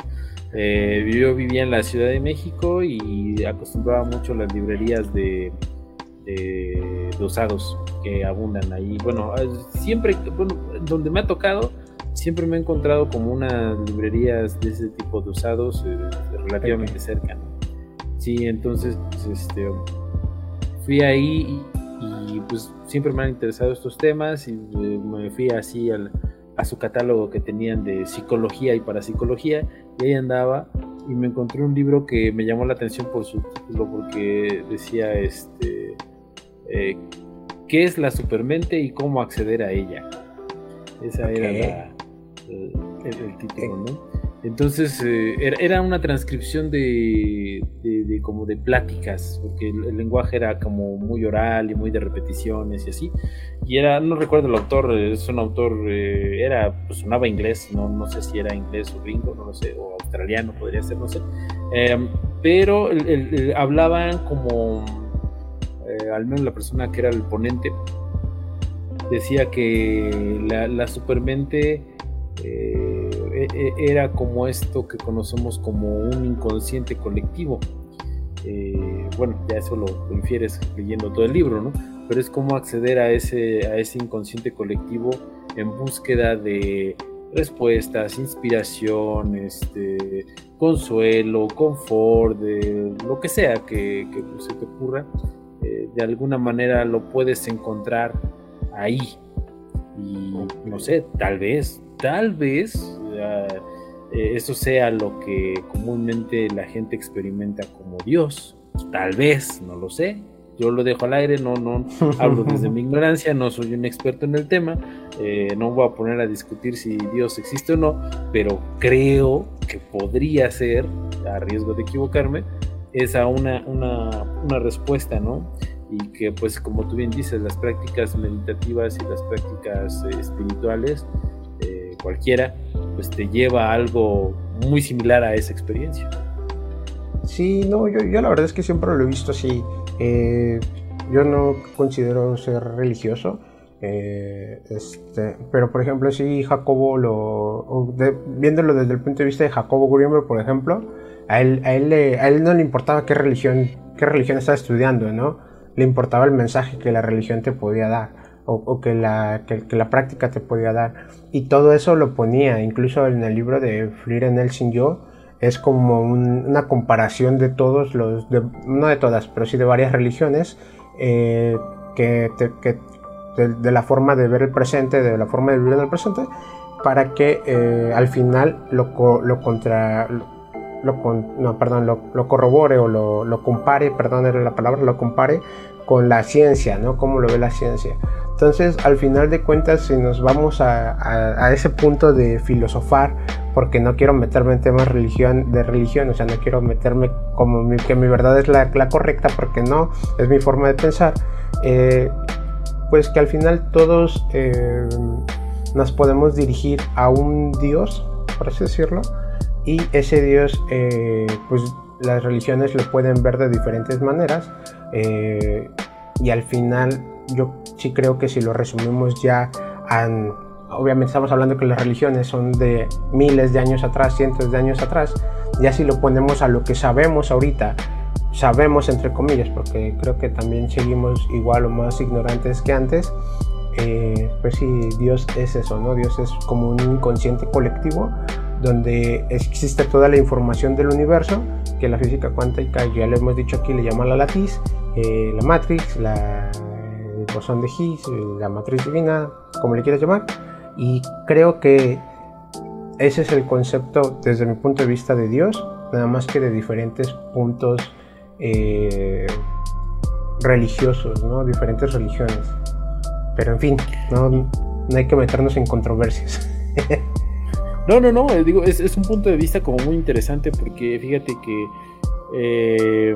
eh, yo vivía en la Ciudad de México y acostumbraba mucho las librerías de, eh, dosados que abundan ahí. Bueno, siempre, bueno, donde me ha tocado, siempre me he encontrado como unas librerías de ese tipo de usados eh, relativamente cerca. Sí, entonces este, fui ahí y, pues siempre me han interesado estos temas y eh, me fui así a su catálogo que tenían de psicología y parapsicología y ahí andaba y me encontré un libro que me llamó la atención por su título porque decía este eh, qué es la supermente y cómo acceder a ella. Esa era el, título, ¿no? Entonces eh, era una transcripción de, como de pláticas, porque el, lenguaje era como muy oral y muy de repeticiones y así. Y era, no recuerdo el autor, es un autor, eh, era, pues sonaba inglés, no, no sé si era inglés o gringo, no lo sé, o australiano podría ser, no sé. Em, pero hablaban como, eh, al menos la persona que era el ponente, decía que la, la supermente eh, e, era como esto que conocemos como un inconsciente colectivo. Eh, bueno, ya eso lo, infieres leyendo todo el libro, ¿no? Pero es como acceder a ese, a ese inconsciente colectivo en búsqueda de respuestas, inspiración, este, consuelo, confort, de lo que sea que, se te ocurra, eh, de alguna manera lo puedes encontrar ahí. Y no sé, tal vez, tal vez eh, eso sea lo que comúnmente la gente experimenta como Dios. Tal vez, no lo sé. Yo lo dejo al aire, no, no *laughs* hablo desde mi ignorancia, no soy un experto en el tema, eh, no voy a poner a discutir si Dios existe o no, pero creo que podría ser, a riesgo de equivocarme, esa una, una, una respuesta, ¿no? Y que pues como tú bien dices, las prácticas meditativas y las prácticas eh, espirituales, cualquiera, pues te lleva algo muy similar a esa experiencia. Sí, no, yo, yo la verdad es que siempre lo he visto así. Eh, yo no considero ser religioso, eh, este, pero por ejemplo, sí, Jacobo, lo, viéndolo desde el punto de vista de Jacobo Greenberg, por ejemplo, a él, a él, a él no le importaba qué religión, qué religión estaba estudiando, ¿no? Le importaba el mensaje que la religión te podía dar o, que, la, que, la práctica te podía dar. Y todo eso lo ponía, incluso en el libro de Freire Nelson Yo, es como una comparación de todos los, no de todas, pero sí de varias religiones, eh, que, que de, la forma de ver el presente, de la forma de vivir en el presente, para que eh, al final lo, lo contra... Lo, no, perdón, lo, lo, corrobore o lo, lo compare, perdón, era la palabra, lo compare con la ciencia, ¿no? Cómo lo ve la ciencia. Entonces, al final de cuentas, si nos vamos a, ese punto de filosofar, porque no quiero meterme en temas de religión, o sea, no quiero meterme como que mi verdad es la, correcta, porque no, es mi forma de pensar, eh, pues que al final todos eh, nos podemos dirigir a un Dios, por así decirlo, y ese Dios, eh, pues las religiones lo pueden ver de diferentes maneras, y al final yo sí creo que si lo resumimos ya, obviamente estamos hablando que las religiones son de miles de años atrás, cientos de años atrás, ya si lo ponemos a lo que sabemos ahorita, sabemos entre comillas, porque creo que también seguimos igual o más ignorantes que antes, eh, pues sí, Dios es eso, ¿no? Dios es como un inconsciente colectivo donde existe toda la información del universo, que la física cuántica, ya lo hemos dicho aquí, le llama la latiz, eh, la matrix, la bosón de Higgs, la matriz divina, como le quieras llamar. Y creo que ese es el concepto desde mi punto de vista de Dios, nada más que de diferentes puntos eh, religiosos, ¿no? diferentes religiones. Pero en fin, no, no hay que meternos en controversias. *laughs* no, no, no, eh, digo, es, es, un punto de vista como muy interesante porque fíjate que eh,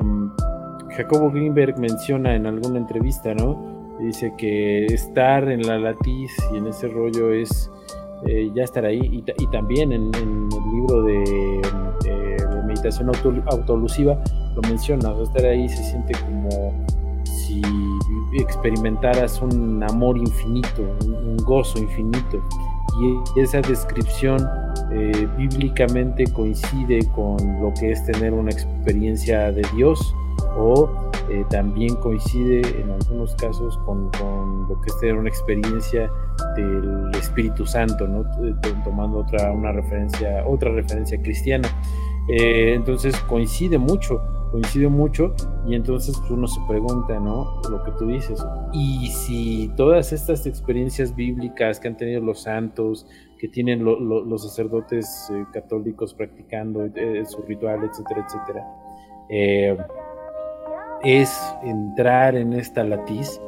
Jacobo Greenberg menciona en alguna entrevista, ¿no? Dice que estar en la latiz y en ese rollo es eh, ya estar ahí. Y, también en, el libro de, meditación auto, autolusiva lo menciona. estar ahí se siente como si experimentaras un amor infinito, un, gozo infinito. Y esa descripción eh, bíblicamente coincide con lo que es tener una experiencia de Dios o eh, también coincide en algunos casos con, lo que es tener una experiencia del Espíritu Santo, ¿no? tomando otra, una referencia, otra referencia cristiana. Eh, entonces coincide mucho, coincide mucho y entonces pues, uno se pregunta, ¿no? Lo que tú dices. Y si todas estas experiencias bíblicas que han tenido los santos, que tienen los sacerdotes eh, católicos practicando eh, su ritual, etcétera, etcétera, es entrar en esta latiz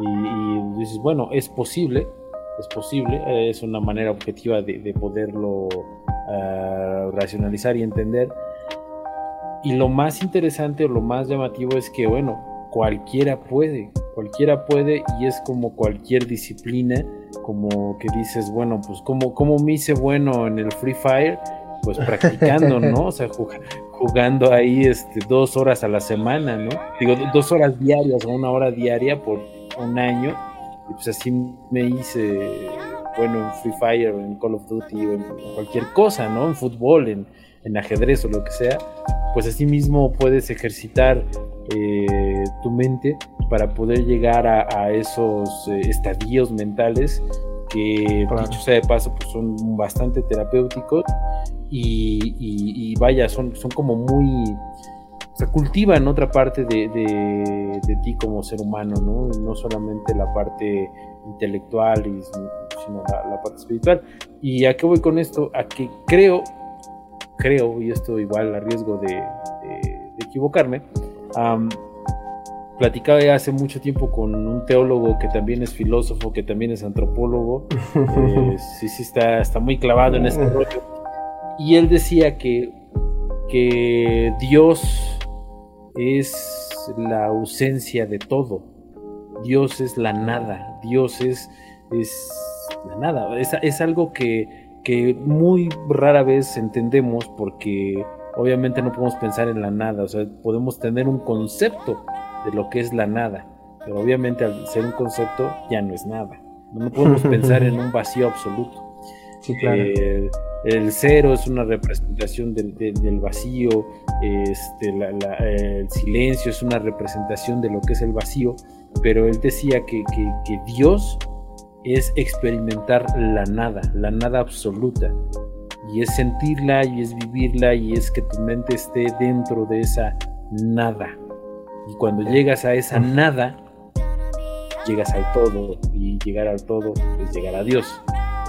y, dices, bueno, es posible, es posible, es una manera objetiva de poderlo racionalizar y entender. Y lo más interesante o lo más llamativo es que, bueno, cualquiera puede, cualquiera puede y es como cualquier disciplina, como que dices, bueno, pues como, como me hice bueno en el Free Fire, pues practicando, ¿no? *laughs* O sea, jugando ahí este, dos horas a la semana, ¿no? Digo, dos horas diarias o una hora diaria por un año, y pues así me hice bueno en Free Fire, en Call of Duty, o en cualquier cosa, ¿no? En fútbol, en, en ajedrez o lo que sea, pues así mismo puedes ejercitar eh, tu mente para poder llegar a, esos eh, estadios mentales que, dicho sea de paso, pues son bastante terapéuticos y, vaya, son, son como muy se cultivan otra parte de, de, de, ti como ser humano, ¿no? No solamente la parte intelectual, y, sino la, parte espiritual. ¿Y a qué voy con esto? A que creo, creo, y esto igual a riesgo de, equivocarme, platicaba hace mucho tiempo con un teólogo que también es filósofo, que también es antropólogo, eh, *laughs* sí, sí, está, está muy clavado en este rollo, y él decía que, que Dios es la ausencia de todo, Dios es la nada, Dios es, es la nada, es, algo que, que, muy rara vez entendemos porque obviamente no podemos pensar en la nada, o sea, podemos tener un concepto de lo que es la nada, pero obviamente al ser un concepto ya no es nada, no podemos pensar en un *laughs* vacío absoluto. Sí, claro. Eh, el cero es una representación del, vacío, este, el silencio es una representación de lo que es el vacío, pero él decía que, Dios es experimentar la nada, la nada absoluta, y es sentirla y es vivirla y es que tu mente esté dentro de esa nada. Y cuando llegas a esa nada, llegas al todo, y llegar al todo es llegar a Dios.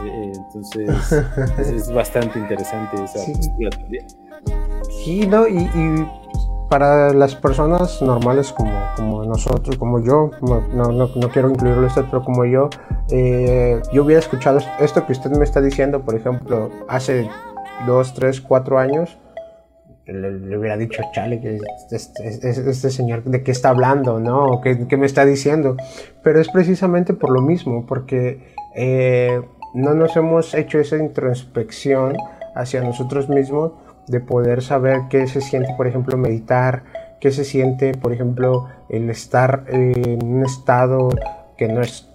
Eh, entonces *laughs* es, bastante interesante esa sí. Sí, no, y, para las personas normales como, como nosotros, como yo, no, no, no quiero incluirlo usted, pero como yo, eh, yo hubiera escuchado esto que usted me está diciendo, por ejemplo, hace dos, tres, cuatro años, le, hubiera dicho, chale, que este, señor de qué está hablando, ¿no? ¿Qué, ¿Qué, me está diciendo? Pero es precisamente por lo mismo, porque eh, no nos hemos hecho esa introspección hacia nosotros mismos de poder saber qué se siente, por ejemplo, meditar, qué se siente, por ejemplo, el estar en un estado que no es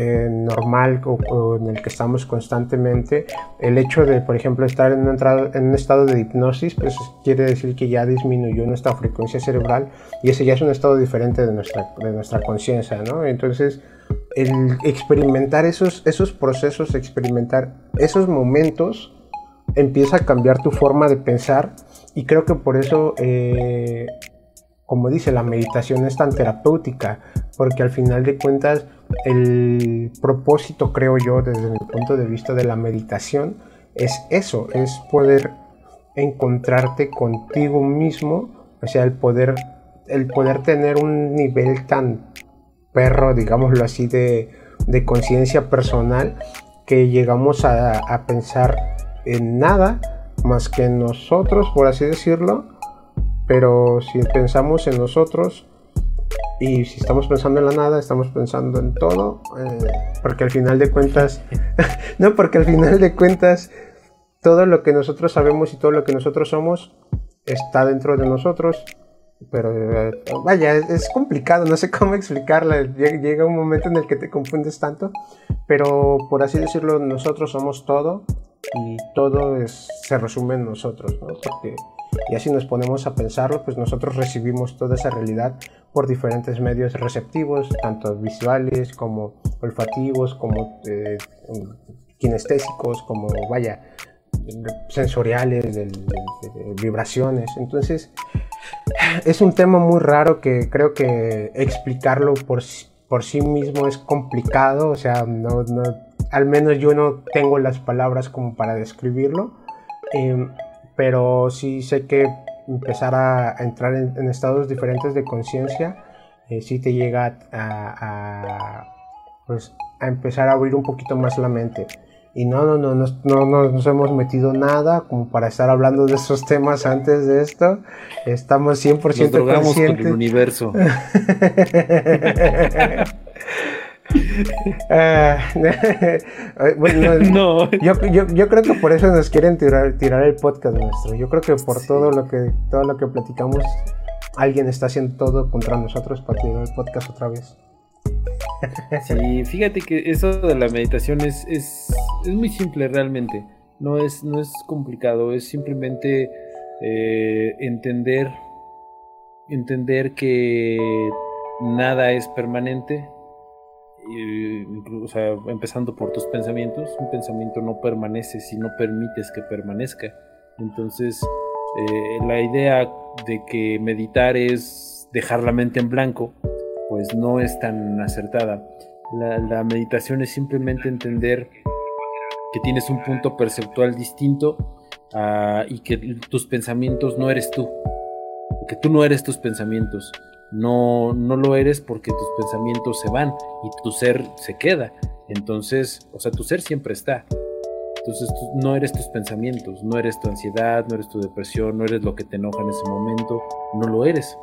eh, normal o, en el que estamos constantemente, el hecho de, por ejemplo, estar en un, estado de hipnosis, pues quiere decir que ya disminuyó nuestra frecuencia cerebral y ese ya es un estado diferente de nuestra, de nuestra conciencia, ¿no? Entonces, el experimentar esos, esos procesos, experimentar esos momentos, empieza a cambiar tu forma de pensar y creo que por eso, eh, como dice, la meditación es tan terapéutica, porque al final de cuentas el propósito, creo yo, desde mi punto de vista de la meditación, es eso, es poder encontrarte contigo mismo, o sea, el poder, el poder tener un nivel tan perro, digámoslo así, de, conciencia personal, que llegamos a, a pensar en nada más que en nosotros, por así decirlo. Pero si pensamos en nosotros y si estamos pensando en la nada, estamos pensando en todo, eh, porque al final de cuentas, *laughs* no, porque al final de cuentas, todo lo que nosotros sabemos y todo lo que nosotros somos está dentro de nosotros. Pero eh, vaya, es, complicado, no sé *laughs* cómo explicarla. Llega un momento en el que te confundes tanto, pero por así decirlo, nosotros somos todo y todo es, se resume en nosotros, ¿no? Porque Y así nos ponemos a pensarlo, pues nosotros recibimos toda esa realidad por diferentes medios receptivos, tanto visuales como olfativos, como eh, kinestésicos, como vaya, sensoriales, de, vibraciones. Entonces, es un tema muy raro que creo que explicarlo por, por sí mismo es complicado, o sea, no, no, al menos yo no tengo las palabras como para describirlo, em, pero sí sé que empezar a, entrar en, estados diferentes de conciencia eh, sí te llega a, pues, a empezar a abrir un poquito más la mente. Y no, no, no, no, no, nos hemos metido nada como para estar hablando de esos temas antes de esto. Estamos 100% nos conscientes. Con el universo. *laughs* *laughs* Bueno, no. Yo, yo, yo, creo que por eso nos quieren tirar, tirar el podcast nuestro. Yo creo que por todo lo que todo lo que platicamos, alguien está haciendo todo contra nosotros para tirar el podcast otra vez. *laughs* Sí, fíjate que eso de la meditación es, es, es muy simple realmente. No es, no es complicado, es simplemente eh, entender, entender que nada es permanente, sea, empezando por tus pensamientos, un pensamiento no permanece si no permites que permanezca. Entonces, eh, la idea de que meditar es dejar la mente en blanco, pues no es tan acertada. La, meditación es simplemente entender que tienes un punto perceptual distinto ah, y que tus pensamientos no eres tú, que tú no eres tus pensamientos no, no lo eres porque tus pensamientos se van y tu ser se queda. Entonces, o sea, tu ser siempre está. Entonces no eres tus pensamientos, no eres tu ansiedad, no eres tu depresión, no eres lo que te enoja en ese momento, no lo eres.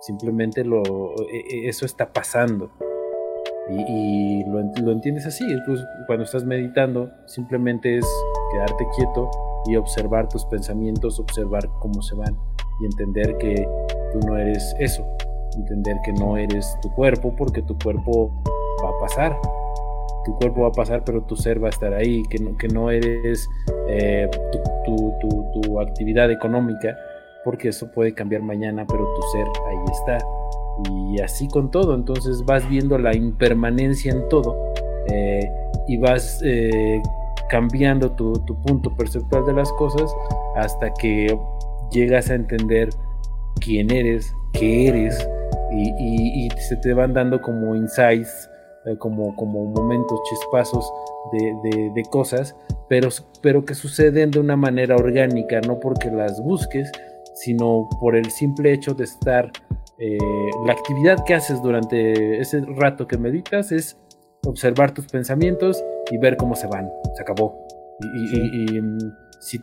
Simplemente lo, e, e, eso está pasando. Y, lo, lo, entiendes así. Pues, cuando estás meditando, simplemente es quedarte quieto y observar tus pensamientos, observar cómo se van y entender que tú no eres eso, entender que no eres tu cuerpo porque tu cuerpo va a pasar. Tu cuerpo va a pasar, pero tu ser va a estar ahí, que no, que no eres eh, tu, actividad económica, porque eso puede cambiar mañana, pero tu ser ahí está. Y así con todo, entonces vas viendo la impermanencia en todo eh, y vas eh, cambiando tu, tu punto perceptual de las cosas hasta que llegas a entender quién eres, qué eres, y, se te van dando como insights, eh, como, como momentos, chispazos de, cosas, pero, pero que suceden de una manera orgánica, no porque las busques, sino por el simple hecho de estar, eh, la actividad que haces durante ese rato que meditas es observar tus pensamientos y ver cómo se van, se acabó. Y,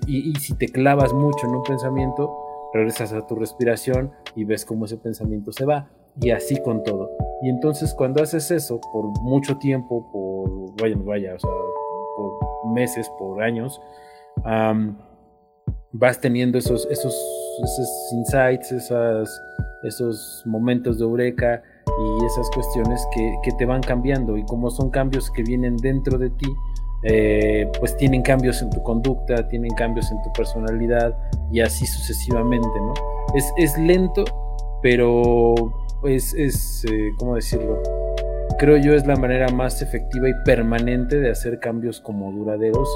y si te clavas mucho en un pensamiento, regresas a tu respiración y ves cómo ese pensamiento se va y así con todo. Y entonces cuando haces eso por mucho tiempo, por, vaya, vaya, o sea, por meses, por años, vas teniendo esos, esos, esos insights, esas, esos momentos de eureka y esas cuestiones que, que, te van cambiando y como son cambios que vienen dentro de ti, eh, pues tienen cambios en tu conducta, tienen cambios en tu personalidad y así sucesivamente, ¿no? Es, es lento, pero es, es eh, ¿cómo decirlo? Creo yo es la manera más efectiva y permanente de hacer cambios como duraderos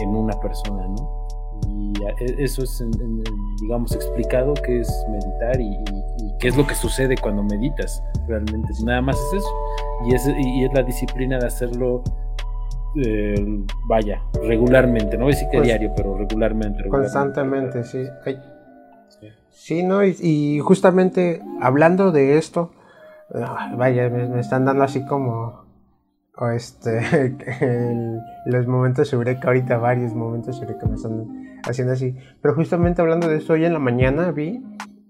en, una persona, ¿no? Y e, eso es, digamos, explicado qué es meditar y, qué es lo que sucede cuando meditas realmente. Nada más es eso. Y es, y es la disciplina de hacerlo, eh, vaya, regularmente. No voy a decir que pues diario, pero regularmente. Constantemente, sí. Sí, ¿no? Y, justamente hablando de esto, vaya, me, están dando así como este *laughs* los momentos sobre que ahorita varios momentos sobre que me están haciendo así. Pero justamente hablando de esto, hoy en la mañana vi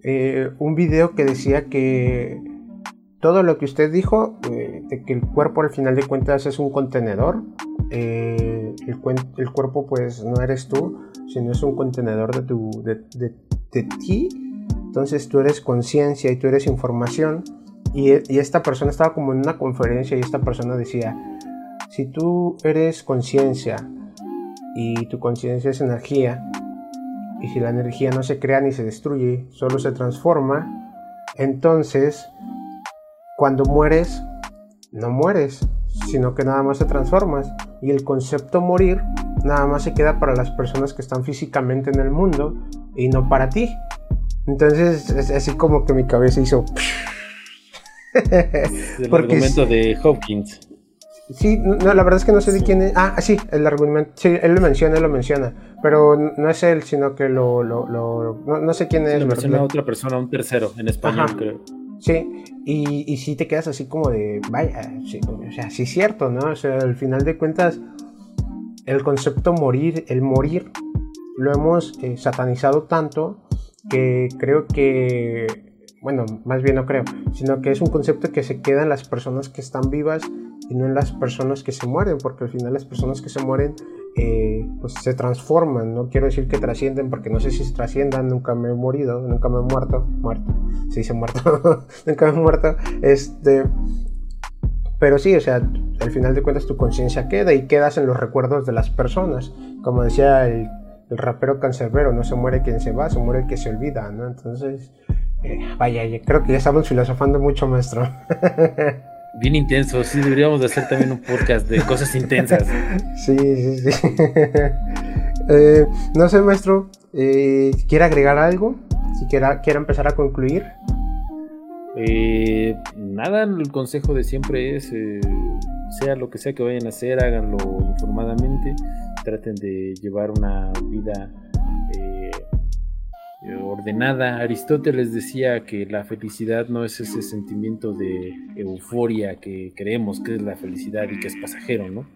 eh, un video que decía que todo lo que usted dijo, eh, de que el cuerpo al final de cuentas es un contenedor, eh, el, el, cuerpo pues no eres tú, sino es un contenedor de tu, de, de ti, entonces tú eres conciencia y tú eres información. Y, esta persona estaba como en una conferencia y esta persona decía, si tú eres conciencia y tu conciencia es energía, y si la energía no se crea ni se destruye, solo se transforma, entonces cuando mueres, no mueres, sino que nada más te transformas. Y el concepto morir nada más se queda para las personas que están físicamente en el mundo y no para ti. Entonces es así como que mi cabeza hizo... *laughs* el argumento de Hopkins. Sí, no, la verdad es que no sé de quién es. Ah, sí, el argumento. Sí, él lo menciona, él lo menciona. Pero no es él, sino que lo. lo, no, sé quién es. Lo menciona otra persona, un tercero, en español, creo. Sí, y, y sí te quedas así como de. Vaya, sí, o sea, sí es cierto, ¿no? O sea, al final de cuentas, el concepto morir, el morir, lo hemos eh, satanizado tanto que creo que. Bueno, más bien no creo, sino que es un concepto que se queda en las personas que están vivas y no en las personas que se mueren, porque al final las personas que se mueren eh, pues se transforman, no quiero decir que trascienden, porque no sé si se trasciendan, nunca me he morido, nunca me he muerto, muerto, se dice muerto, *laughs* nunca me he muerto, este, pero sí, o sea, al final de cuentas tu conciencia queda y quedas en los recuerdos de las personas, como decía el, el rapero cancerbero, no se muere quien se va, se muere el que se olvida, ¿no? Entonces, eh, vaya, creo que ya estamos filosofando mucho, maestro. *laughs* Bien intenso, sí, deberíamos de hacer también un podcast de cosas intensas. *laughs* Sí, sí, sí. *laughs* Eh, no sé, maestro, eh, ¿quiere agregar algo? Si quiera, quiere empezar a concluir. Eh, nada, el consejo de siempre es, sea lo que sea que vayan a hacer, háganlo informadamente, traten de llevar una vida ordenada. Aristóteles decía que la felicidad no es ese sentimiento de euforia que creemos que es la felicidad y que es pasajero, ¿no?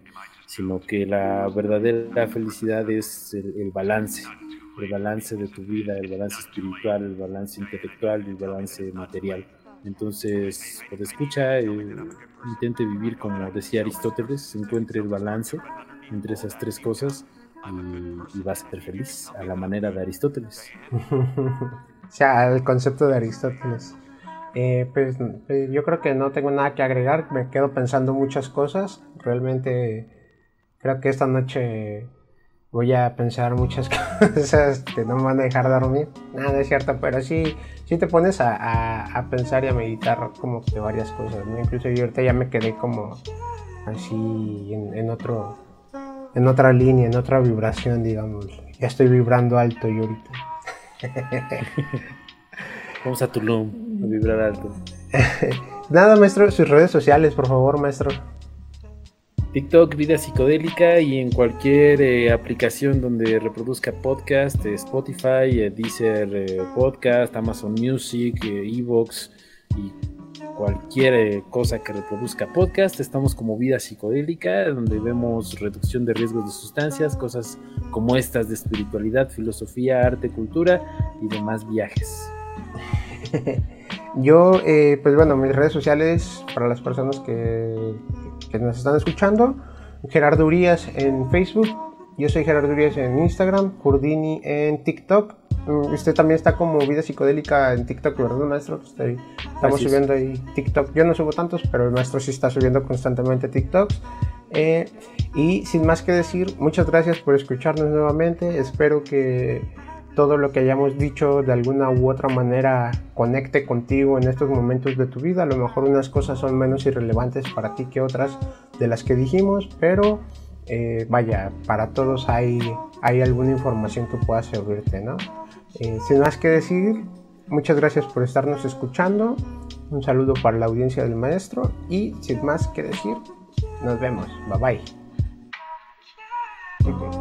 Sino que la verdadera felicidad es el, balance, el balance de tu vida, el balance espiritual, el balance intelectual el balance material. Entonces, por escucha, eh, intente vivir como decía Aristóteles, encuentre el balance entre esas tres cosas y, vas a ser feliz a la manera de Aristóteles. *laughs* o sea, el concepto de Aristóteles. Eh, pues eh, yo creo que no tengo nada que agregar, me quedo pensando muchas cosas. Realmente creo que esta noche voy a pensar muchas *laughs* cosas que no me van a dejar dormir. Nada, es cierto, pero sí, sí te pones a, pensar y a meditar como que varias cosas. Incluso yo ahorita ya me quedé como así en otro en otra línea, en otra vibración, digamos. Ya estoy vibrando alto yo ahorita. *laughs* Vamos a Tulum, a vibrar alto. *laughs* Nada, maestro, sus redes sociales, por favor, maestro. TikTok, Vida Psicodélica y en cualquier eh, aplicación donde reproduzca podcast, eh, Spotify, eh, Deezer Podcast, Amazon Music, Evox y cualquier eh, cosa que reproduzca podcast. Estamos como Vida Psicodélica, donde vemos reducción de riesgos de sustancias, cosas como estas de espiritualidad, filosofía, arte, cultura y demás viajes. *laughs* Yo, eh, pues bueno, mis redes sociales para las personas que, que nos están escuchando, Gerardo Urias en Facebook, yo soy Gerardo Urias en Instagram, Curdini en TikTok usted también está como vida psicodélica en TikTok, ¿verdad, maestro? estamos subiendo ahí TikTok. Yo no subo tantos, pero el maestro sí está subiendo constantemente TikToks. Eh, y sin más que decir, muchas gracias por escucharnos nuevamente. Espero que todo lo que hayamos dicho de alguna u otra manera conecte contigo en estos momentos de tu vida. A lo mejor unas cosas son menos irrelevantes para ti que otras de las que dijimos, pero eh, vaya, para todos hay, hay alguna información que pueda servirte, ¿no? Eh, sin más que decir, muchas gracias por estarnos escuchando. Un saludo para la audiencia del maestro y sin más que decir, nos vemos. Bye bye.